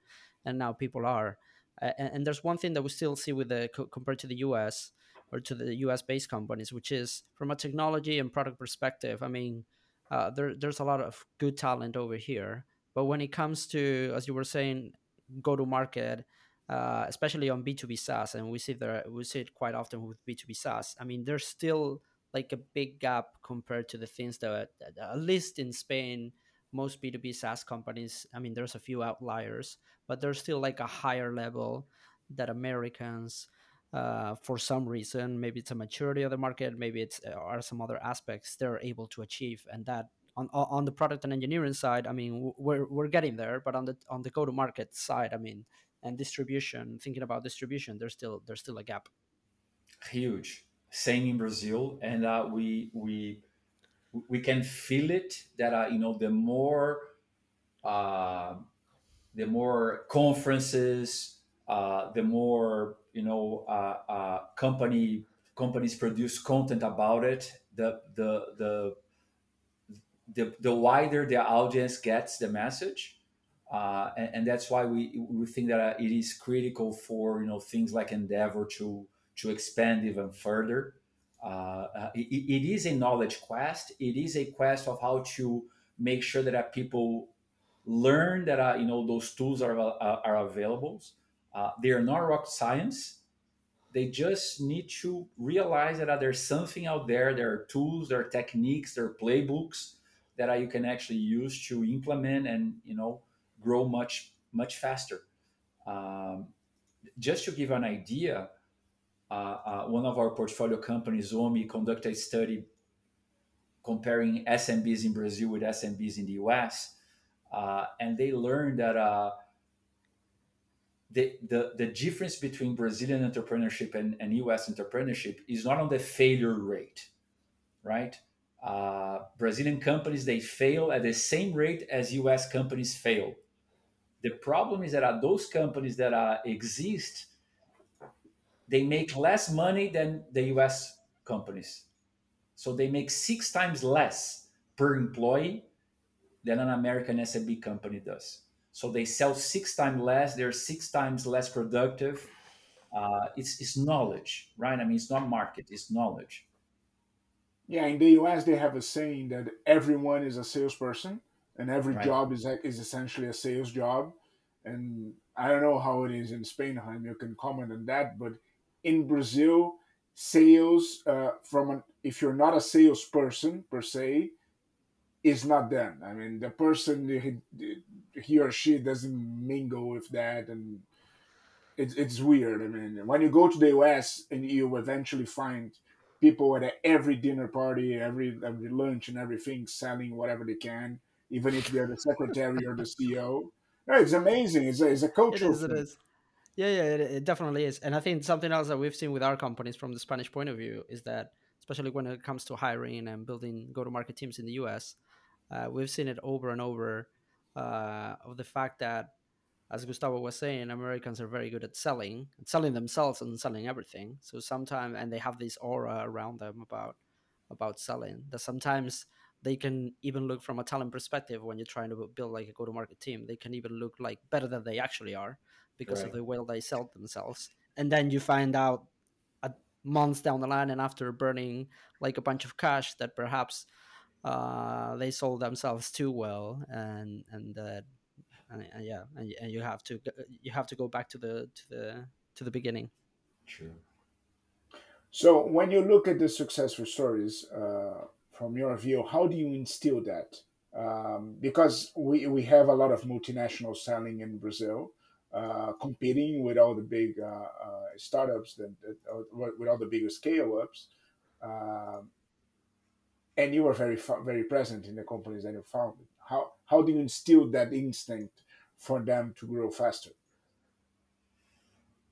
and now people are. And, and, there's one thing that we still see with the compared to the U.S. or to the U.S. based companies, which is from a technology and product perspective. I mean, uh, there, there's a lot of good talent over here, but when it comes to, as you were saying, go to market uh, especially on B2B SaaS, and we see there we see it quite often with B2B SaaS. I mean, there's still like a big gap compared to the things that, that at least in Spain, most B2B SaaS companies, I mean, there's a few outliers, but there's still like a higher level that Americans uh, for some reason, maybe it's a maturity of the market, maybe it's uh, are some other aspects they're able to achieve, and that on on the product and engineering side, I mean, we're we're getting there, but on the on the go to market side, I mean, and distribution, thinking about distribution, there's still there's still a gap. Huge. Same in Brazil, and uh, we we we can feel it that uh, you know the more uh, the more conferences, uh, the more you know uh, uh, company companies produce content about it. The the the the, the wider the audience gets the message, uh, and, and, that's why we we think that it is critical for you know things like Endeavor to to expand even further. Uh, it, it is a knowledge quest. It is a quest of how to make sure that people learn that uh, you know those tools are uh, are available. Uh, they are not rocket science. They just need to realize that uh, there's something out there. There are tools, there are techniques, there are playbooks that uh, you can actually use to implement and you know grow much much faster. Um, just to give an idea, uh, one of our portfolio companies, Omie, conducted a study comparing SMBs in Brazil with SMBs in the US uh, and they learned that uh, the, the, the difference between Brazilian entrepreneurship and, and US entrepreneurship is not on the failure rate, right? Uh, Brazilian companies they fail at the same rate as US companies fail. The problem is that uh, those companies that uh, exist, they make less money than the US companies. So they make six times less per employee than an American SMB company does. So they sell six times less, they're six times less productive. Uh, it's, it's knowledge, right? I mean, it's not market, it's knowledge. Yeah, in the US, they have a saying that everyone is a salesperson and every right. job is, is essentially a sales job. And I don't know how it is in Spain, Jaime, you can comment on that. But in Brazil, sales, uh, from an, if you're not a salesperson per se, is not them. I mean, the person he, he or she doesn't mingle with that, and it's it's weird. I mean, when you go to the US and you eventually find people at every dinner party, every every lunch, and everything selling whatever they can, even if they're the secretary or the CEO. No, it's amazing. It's a, it's a cultural. It is. It is. Yeah, yeah, it, it definitely is. And I think something else that we've seen with our companies from the Spanish point of view is that, especially when it comes to hiring and building go-to-market teams in the US, uh, we've seen it over and over uh, of the fact that, as Gustavo was saying, Americans are very good at selling, at selling themselves and selling everything. So sometimes, and they have this aura around them about about selling that sometimes they can even look from a talent perspective when you're trying to build like a go-to-market team. They can even look like better than they actually are because right. of the way they sell themselves. And then you find out months down the line and after burning like a bunch of cash that perhaps uh, they sold themselves too well, and and uh, and, and yeah, and, and you have to you have to go back to the to the to the beginning. True. So when you look at the successful stories uh, from your view, how do you instill that? Um, because we, we have a lot of multinational selling in Brazil, uh, competing with all the big uh, uh, startups with all the bigger scale ups. Um, and you were very very present in the companies that you founded. How how do you instill that instinct for them to grow faster?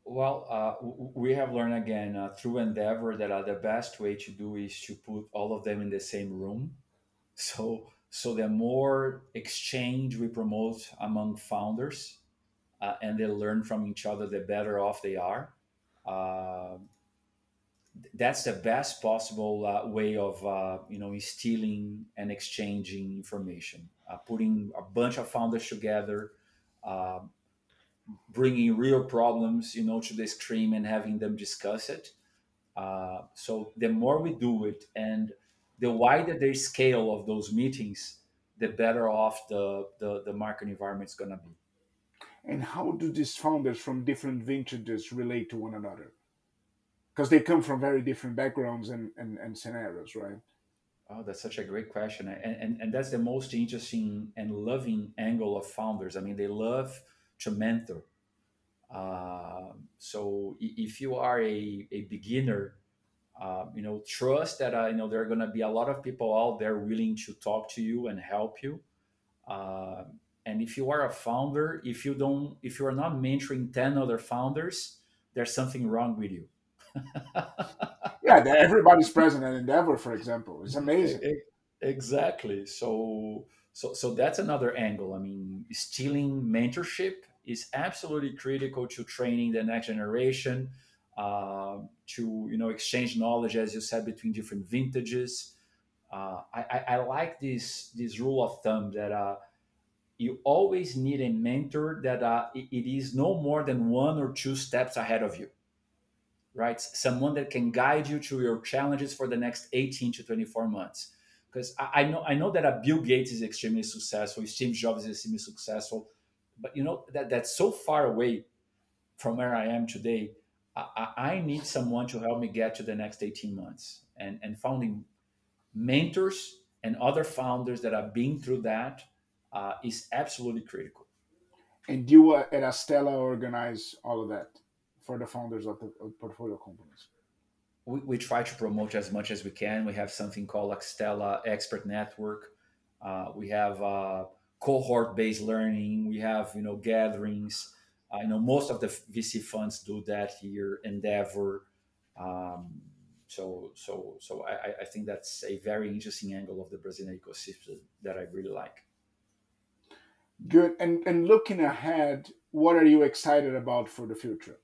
Well, uh, we have learned again uh, through Endeavor that uh, the best way to do is to put all of them in the same room. So, so the more exchange we promote among founders, uh, and they learn from each other, the better off they are. Uh, that's the best possible uh, way of uh, you know instilling and exchanging information uh, putting a bunch of founders together uh, bringing real problems you know to the screen and having them discuss it so the more we do it and the wider the scale of those meetings the better off the the, the market environment is going to be and how do these founders from different vintages relate to one another because they come from very different backgrounds and, and, and scenarios, right? Oh, that's such a great question. And, and, and that's the most interesting and loving angle of founders. I mean, they love to mentor. Uh, so if you are a, a beginner, uh, you know, trust that uh, you know there are going to be a lot of people out there willing to talk to you and help you. And if you are a founder, if you don't, if you are not mentoring ten other founders, there's something wrong with you. [LAUGHS] yeah, everybody's present at Endeavor, for example. It's amazing. Exactly. So, so, so that's another angle. I mean, stealing mentorship is absolutely critical to training the next generation, uh, to you know exchange knowledge, as you said, between different vintages. Uh, I, I, like this this rule of thumb that uh, you always need a mentor that uh, it, is no more than one or two steps ahead of you right? Someone that can guide you through your challenges for the next 18 to 24 months. Because I, I, know I know that a Bill Gates is extremely successful, Steve Jobs is extremely successful, but you know that that's so far away from where I am today. I, I need someone to help me get to the next 18 months. And, and founding mentors and other founders that have been through that uh, is absolutely critical. And you uh, at Astella organize all of that for the founders of the portfolio companies? We, we try to promote as much as we can. We have something called Astella Expert Network. Uh, we have uh, cohort-based learning. We have you know gatherings. I know most of the VC funds do that here. Endeavor. Um, so so so I, I think that's a very interesting angle of the Brazilian ecosystem that I really like. Good. And and looking ahead, what are you excited about for the future?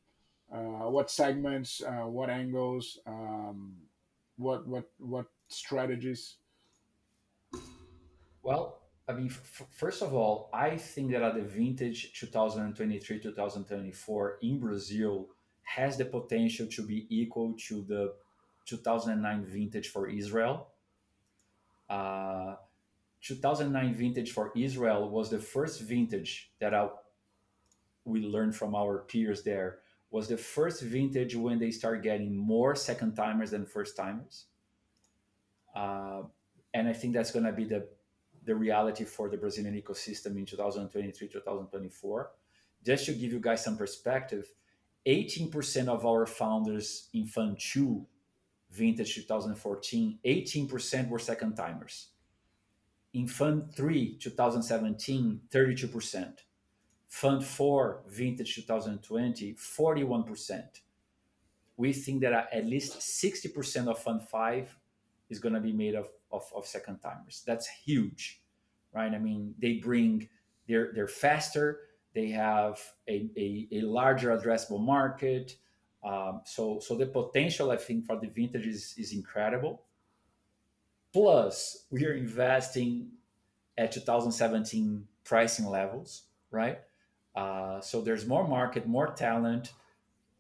Uh, what segments? Uh, what angles? Um, what what what strategies? Well, I mean, f- first of all, I think that at the vintage 2023 2024 in Brazil has the potential to be equal to the 2009 vintage for Israel. Uh, 2009 vintage for Israel was the first vintage that I, we learned from our peers there was the first vintage when they start getting more second timers than first timers. Uh, and I think that's going to be the the reality for the Brazilian ecosystem in 2023, 2024. Just to give you guys some perspective, 18% of our founders in Fund 2, vintage 2014, 18% were second timers. In Fund 3, 2017, 32%. Fund 4, vintage 2020, 41%. We think that at least 60% of Fund 5 is going to be made of, of, of second timers. That's huge, right? I mean, they bring, they're, they're faster, they have a, a, a larger addressable market. Um, so, so the potential, I think, for the vintage is, is incredible. Plus, we are investing at 2017 pricing levels, right? Uh, so there's more market, more talent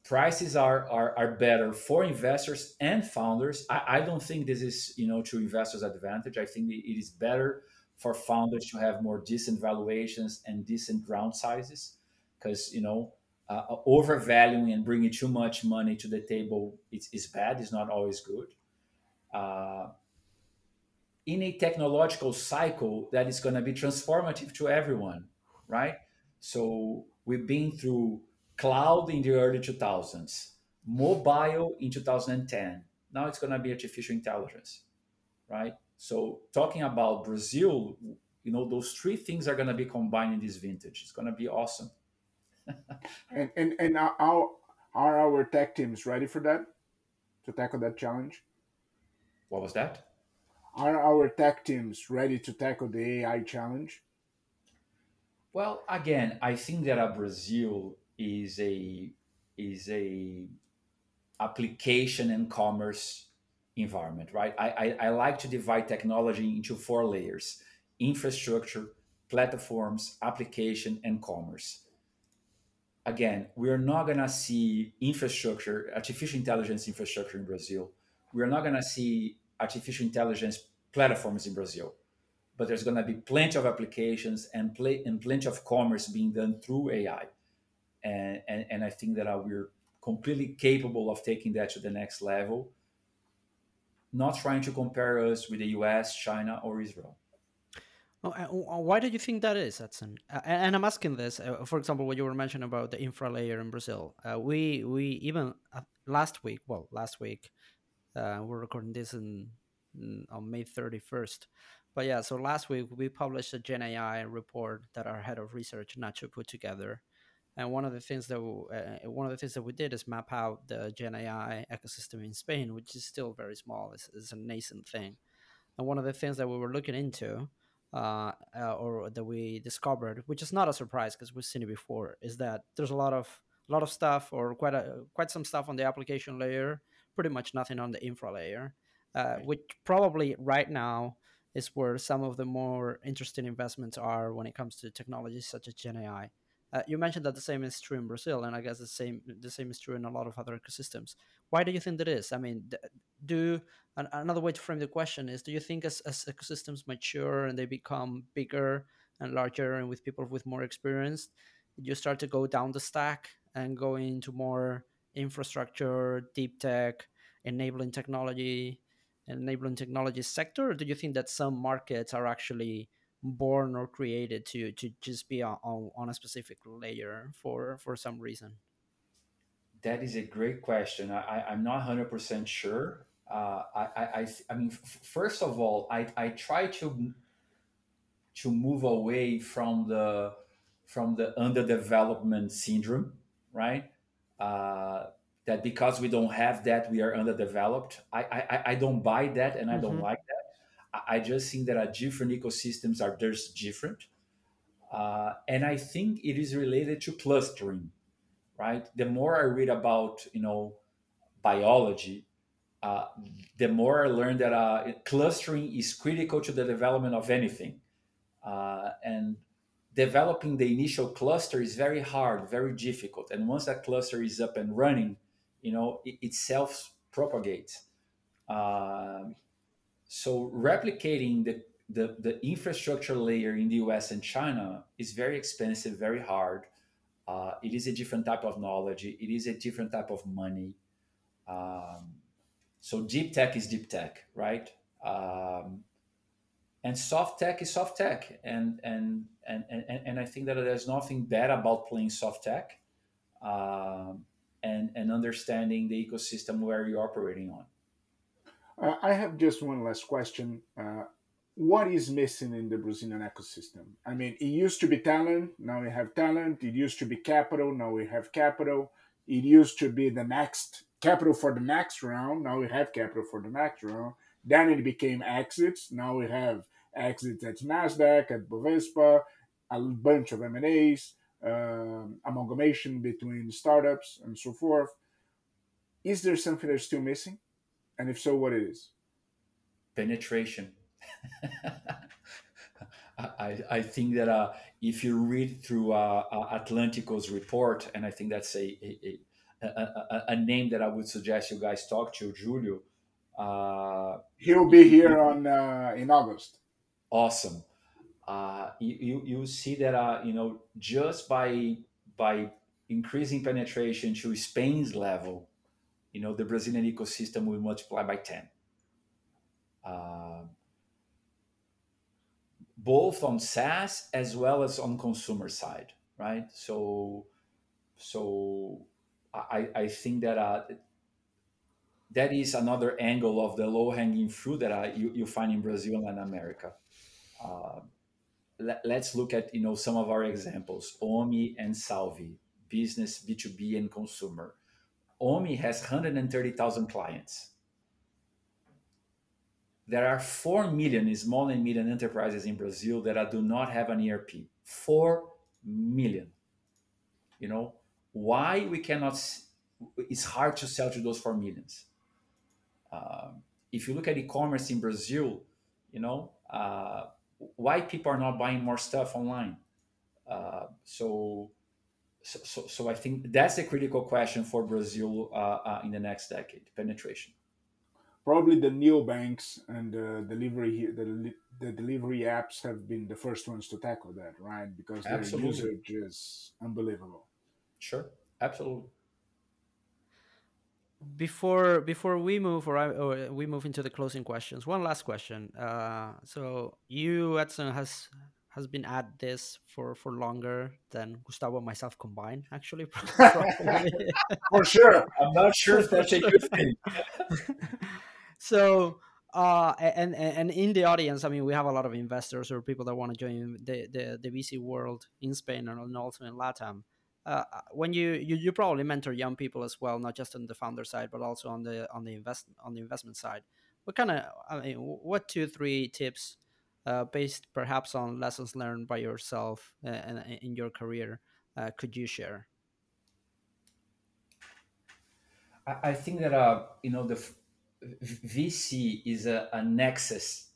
prices are, are, are better for investors and founders. I, I don't think this is you know to investors' advantage. I think it is better for founders to have more decent valuations and decent round sizes because you know uh, overvaluing and bringing too much money to the table is, is bad. It's not always good. Uh, in a technological cycle that is going to be transformative to everyone, right? So we've been through cloud in the early 2000s, mobile in 2010. Now it's going to be artificial intelligence, right? So talking about Brazil, you know, those three things are going to be combined in this vintage. It's going to be awesome. [LAUGHS] and and and are, are our tech teams ready for that to tackle that challenge? What was that? Are our tech teams ready to tackle the AI challenge? Well, again, I think that Brazil is a is a application and commerce environment, right? I, I, I like to divide technology into four layers: infrastructure, platforms, application, and commerce. Again, we are not gonna see infrastructure, artificial intelligence infrastructure in Brazil. We are not gonna see artificial intelligence platforms in Brazil but there's going to be plenty of applications and, pl- and plenty of commerce being done through AI and, and, and I think that uh, we're completely capable of taking that to the next level. Not trying to compare us with the US, China, or Israel. Oh, why do you think that is, Edson? Uh, and I'm asking this, uh, for example, what you were mentioning about the infra layer in Brazil. Uh, we we even uh, last week, well, last week, uh, we're recording this in, in, on May 31st. But yeah, so last week we published a Gen AI report that our head of research Nacho put together, and one of the things that uh, one of the things that we did is map out the Gen AI ecosystem in Spain, which is still very small. It's, it's a nascent thing, and one of the things that we were looking into uh, uh, or that we discovered, which is not a surprise because we've seen it before, is that there's a lot of a lot of stuff or quite a quite some stuff on the application layer, pretty much nothing on the infra layer, uh, right. which probably right now is where some of the more interesting investments are when it comes to technologies such as Gen AI. Uh, you mentioned that the same is true in Brazil, and I guess the same the same is true in a lot of other ecosystems. Why do you think that is? I mean, do an, another way to frame the question is: Do you think as, as ecosystems mature and they become bigger and larger, and with people with more experience, you start to go down the stack and go into more infrastructure, deep tech, enabling technology, enabling technology sector? Or do you think that some markets are actually born or created to to just be on, on a specific layer for for some reason? That is a great question. I, i'm not 100% sure. Uh, I, I, I mean first of all I, I try to to move away from the from the underdevelopment syndrome right uh, that because we don't have that we are underdeveloped i i, I don't buy that and i mm-hmm. don't like that I just think that our different ecosystems are just different. Uh, and I think it is related to clustering, right? The more I read about, you know, biology, uh, the more I learn that uh, clustering is critical to the development of anything. Uh, and developing the initial cluster is very hard, very difficult. And once that cluster is up and running, you know, it, it self propagates. Um, so replicating the, the, the infrastructure layer in the US and China is very expensive, very hard. Uh, it is a different type of knowledge. It is a different type of money. Um, so deep tech is deep tech, right? Um, and soft tech is soft tech, and, and and and and I think that there's nothing bad about playing soft tech, um, and and understanding the ecosystem where you're operating on. Uh, I have just one last question. Uh, what is missing in the Brazilian ecosystem? I mean, it used to be talent, now we have talent. It used to be capital, now we have capital. It used to be the next capital for the next round, now we have capital for the next round. Then it became exits. Now we have exits at Nasdaq, at Bovespa, a bunch of M and A's, um, amalgamation between startups, and so forth. Is there something that's still missing? And if so, what it is? Penetration. [LAUGHS] I, I think that uh, if you read through uh, uh, Atlantico's report, and I think that's a, a, a, a, name that I would suggest you guys talk to, Julio. Uh, He'll be here on uh, in August. Awesome. Uh, you, you, you see that uh, you know just by by increasing penetration to Spain's level, you know, the Brazilian ecosystem will multiply by 10. Uh, both on SaaS as well as on consumer side, right? So, so I, I think that uh, that is another angle of the low hanging fruit that uh, you, you find in Brazil and America. Uh, let, us look at you know some of our examples: Omie and Salvy, business B two B and consumer. Omie has 130,000 clients. There are 4 million small and medium enterprises in Brazil that do not have an ERP. 4 million. You know, why we cannot, it's hard to sell to those 4 millions. Uh, if you look at e-commerce in Brazil, you know, uh, why people are not buying more stuff online. Uh, so so, so, I think that's a critical question for Brazil uh, uh, in the next decade: penetration. Probably the neobanks and the delivery the, the delivery apps have been the first ones to tackle that, right? Because their absolutely. usage is unbelievable. Sure, absolutely. Before before we move or, I, or we move into the closing questions one last question. Uh, so you edson has has been at this for for longer than gustavo and myself combined actually [LAUGHS] for sure. I'm not sure if that's a [LAUGHS] good thing. So uh and, and in the audience i mean we have a lot of investors or people that want to join the the, the vc world in spain and also in latam uh, uh, when you, you you probably mentor young people as well, not just on the founder side, but also on the on the invest on the investment side. What kind of I mean, what two three tips, uh, based perhaps on lessons learned by yourself uh, in your career, uh, could you share? I, I think that uh you know the VC is a, an access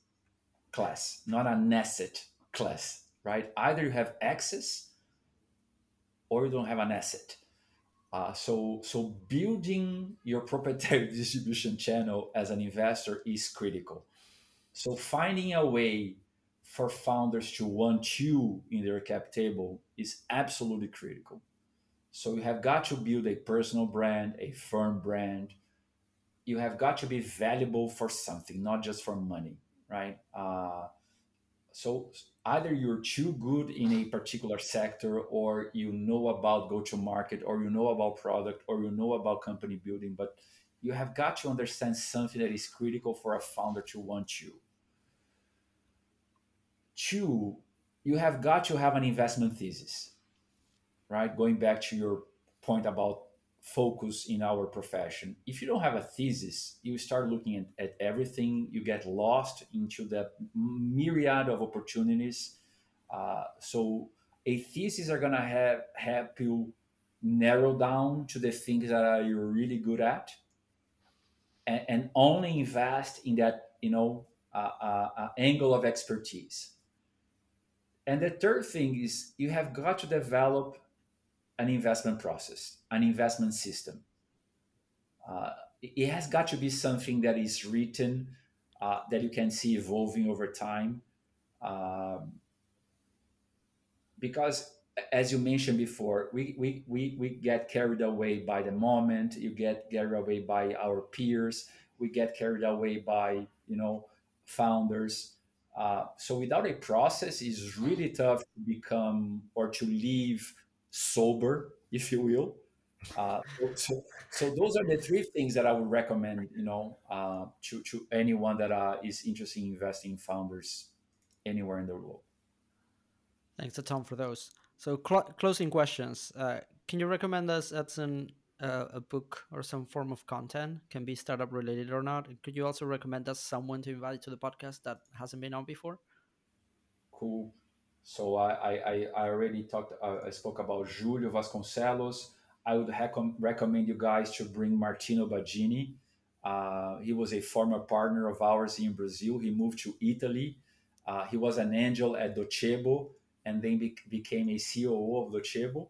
class, not an asset class, right? Either you have access or you don't have an asset. Uh, so, so building your proprietary [LAUGHS] distribution channel as an investor is critical. So finding a way for founders to want you in their cap table is absolutely critical. So you have got to build a personal brand, a firm brand. You have got to be valuable for something, not just for money, right? Uh, so either you're too good in a particular sector or you know about go to market or you know about product or you know about company building but you have got to understand something that is critical for a founder to want you. Two you have got to have an investment thesis right? Going back to your point about focus in our profession. If you don't have a thesis, you start looking at, at everything, you get lost into the myriad of opportunities. Uh, so a thesis are gonna have help you narrow down to the things that you're really good at, and, and only invest in that you know uh, uh, uh, angle of expertise. And the third thing is you have got to develop an investment process, an investment system. Uh, it has got to be something that is written uh, that you can see evolving over time. Um, because, as you mentioned before, we, we, we, we get carried away by the moment, you get carried away by our peers, we get carried away by, you know, founders. Uh, so without a process, it's really tough to become or to leave sober, if you will. Uh, so, so those are the three things that I would recommend, you know, uh, to, to anyone that uh, is interested in investing in founders anywhere in the world. Thanks to Tom for those. So cl- closing questions. Uh, can you recommend us Edson uh, a book or some form of content? Can be startup related or not. Could you also recommend us someone to invite to the podcast that hasn't been on before? Cool. So I, I, I already talked, uh, I spoke about Julio Vasconcellos. I would rec- recommend you guys to bring Martino Bagini. Uh, he was a former partner of ours in Brazil. He moved to Italy. Uh, he was an angel at Docebo and then be- became a COO of Docebo.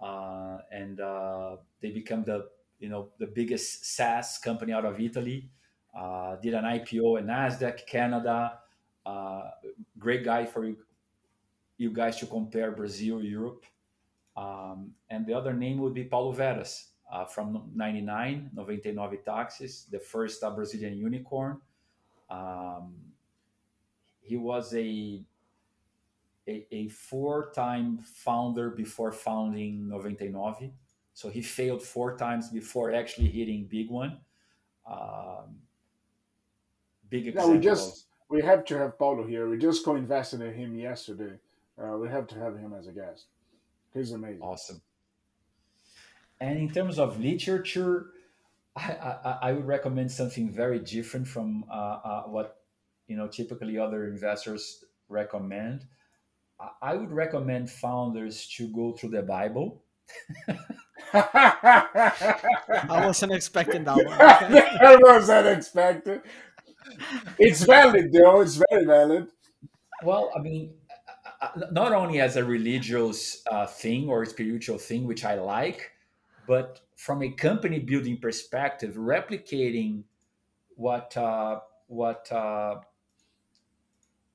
Uh, and uh, they become the you know the biggest SaaS company out of Italy. Uh, did an IPO in Nasdaq Canada. great guy for you you guys to compare Brazil, Europe. Um, and the other name would be Paulo Veras uh, from 99, 99 Taxis, the first uh, Brazilian unicorn. Um, he was a, a, a four-time founder before founding 99. So he failed four times before actually hitting big one. Um, big example. Yeah, we just we have to have Paulo here. We just co-invested in him yesterday. Uh, we have to have him as a guest. He's amazing. Awesome. And in terms of literature, I, I, I would recommend something very different from uh, uh, what you know typically other investors recommend. I would recommend founders to go through the Bible. [LAUGHS] I wasn't expecting that one. [LAUGHS] I wasn't expecting. It's valid, though. It's very valid. Well, I mean, not only as a religious uh, thing or spiritual thing, which I like, but from a company building perspective, replicating what uh, what uh,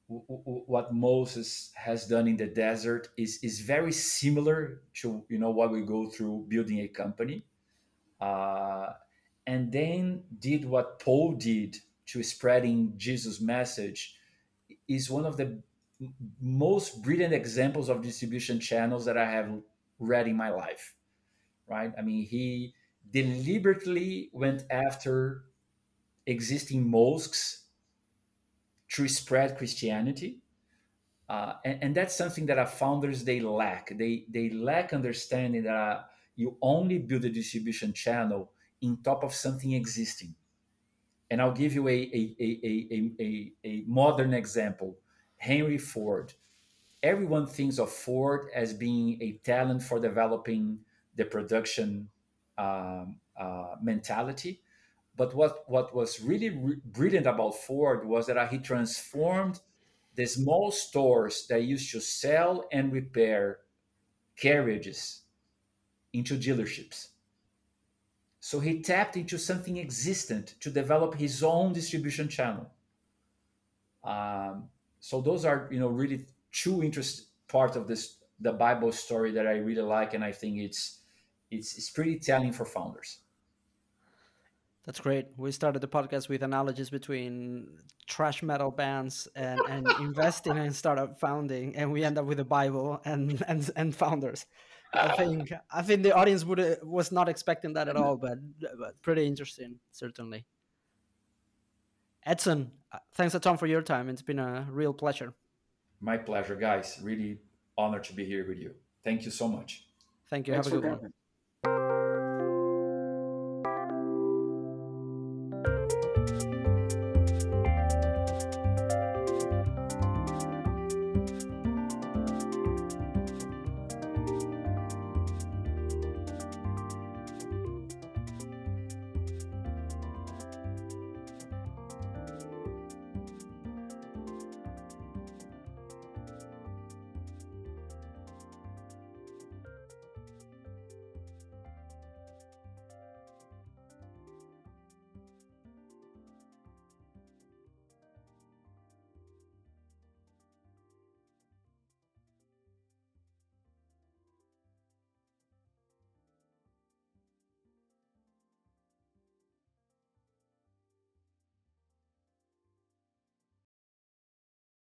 what Moses has done in the desert is is very similar to you know what we go through building a company, uh, and then did what Paul did to spreading Jesus' message is one of the most brilliant examples of distribution channels that I have read in my life. Right? I mean, he deliberately went after existing mosques to spread Christianity. Uh, and, and, that's something that our founders they lack. They they lack understanding that uh, you only build a distribution channel in top of something existing. And I'll give you a, a, a, a, a, modern example Henry Ford. Everyone thinks of Ford as being a talent for developing the production um, uh, mentality. But what, what was really re- brilliant about Ford was that he transformed the small stores that used to sell and repair carriages into dealerships. So he tapped into something existent to develop his own distribution channel. Um, so those are, you know, really two interest part of this the Bible story that I really like, and I think it's it's it's pretty telling for founders. That's great. We started the podcast with analogies between trash metal bands and, and [LAUGHS] investing and startup founding, and we end up with the Bible and and, and founders. I think I think the audience would was not expecting that at all, but, but pretty interesting certainly. Edson, uh, thanks a ton for your time. It's been a real pleasure. My pleasure, guys. Really honored to be here with you. Thank you so much. Thank you. Thanks Have a good one.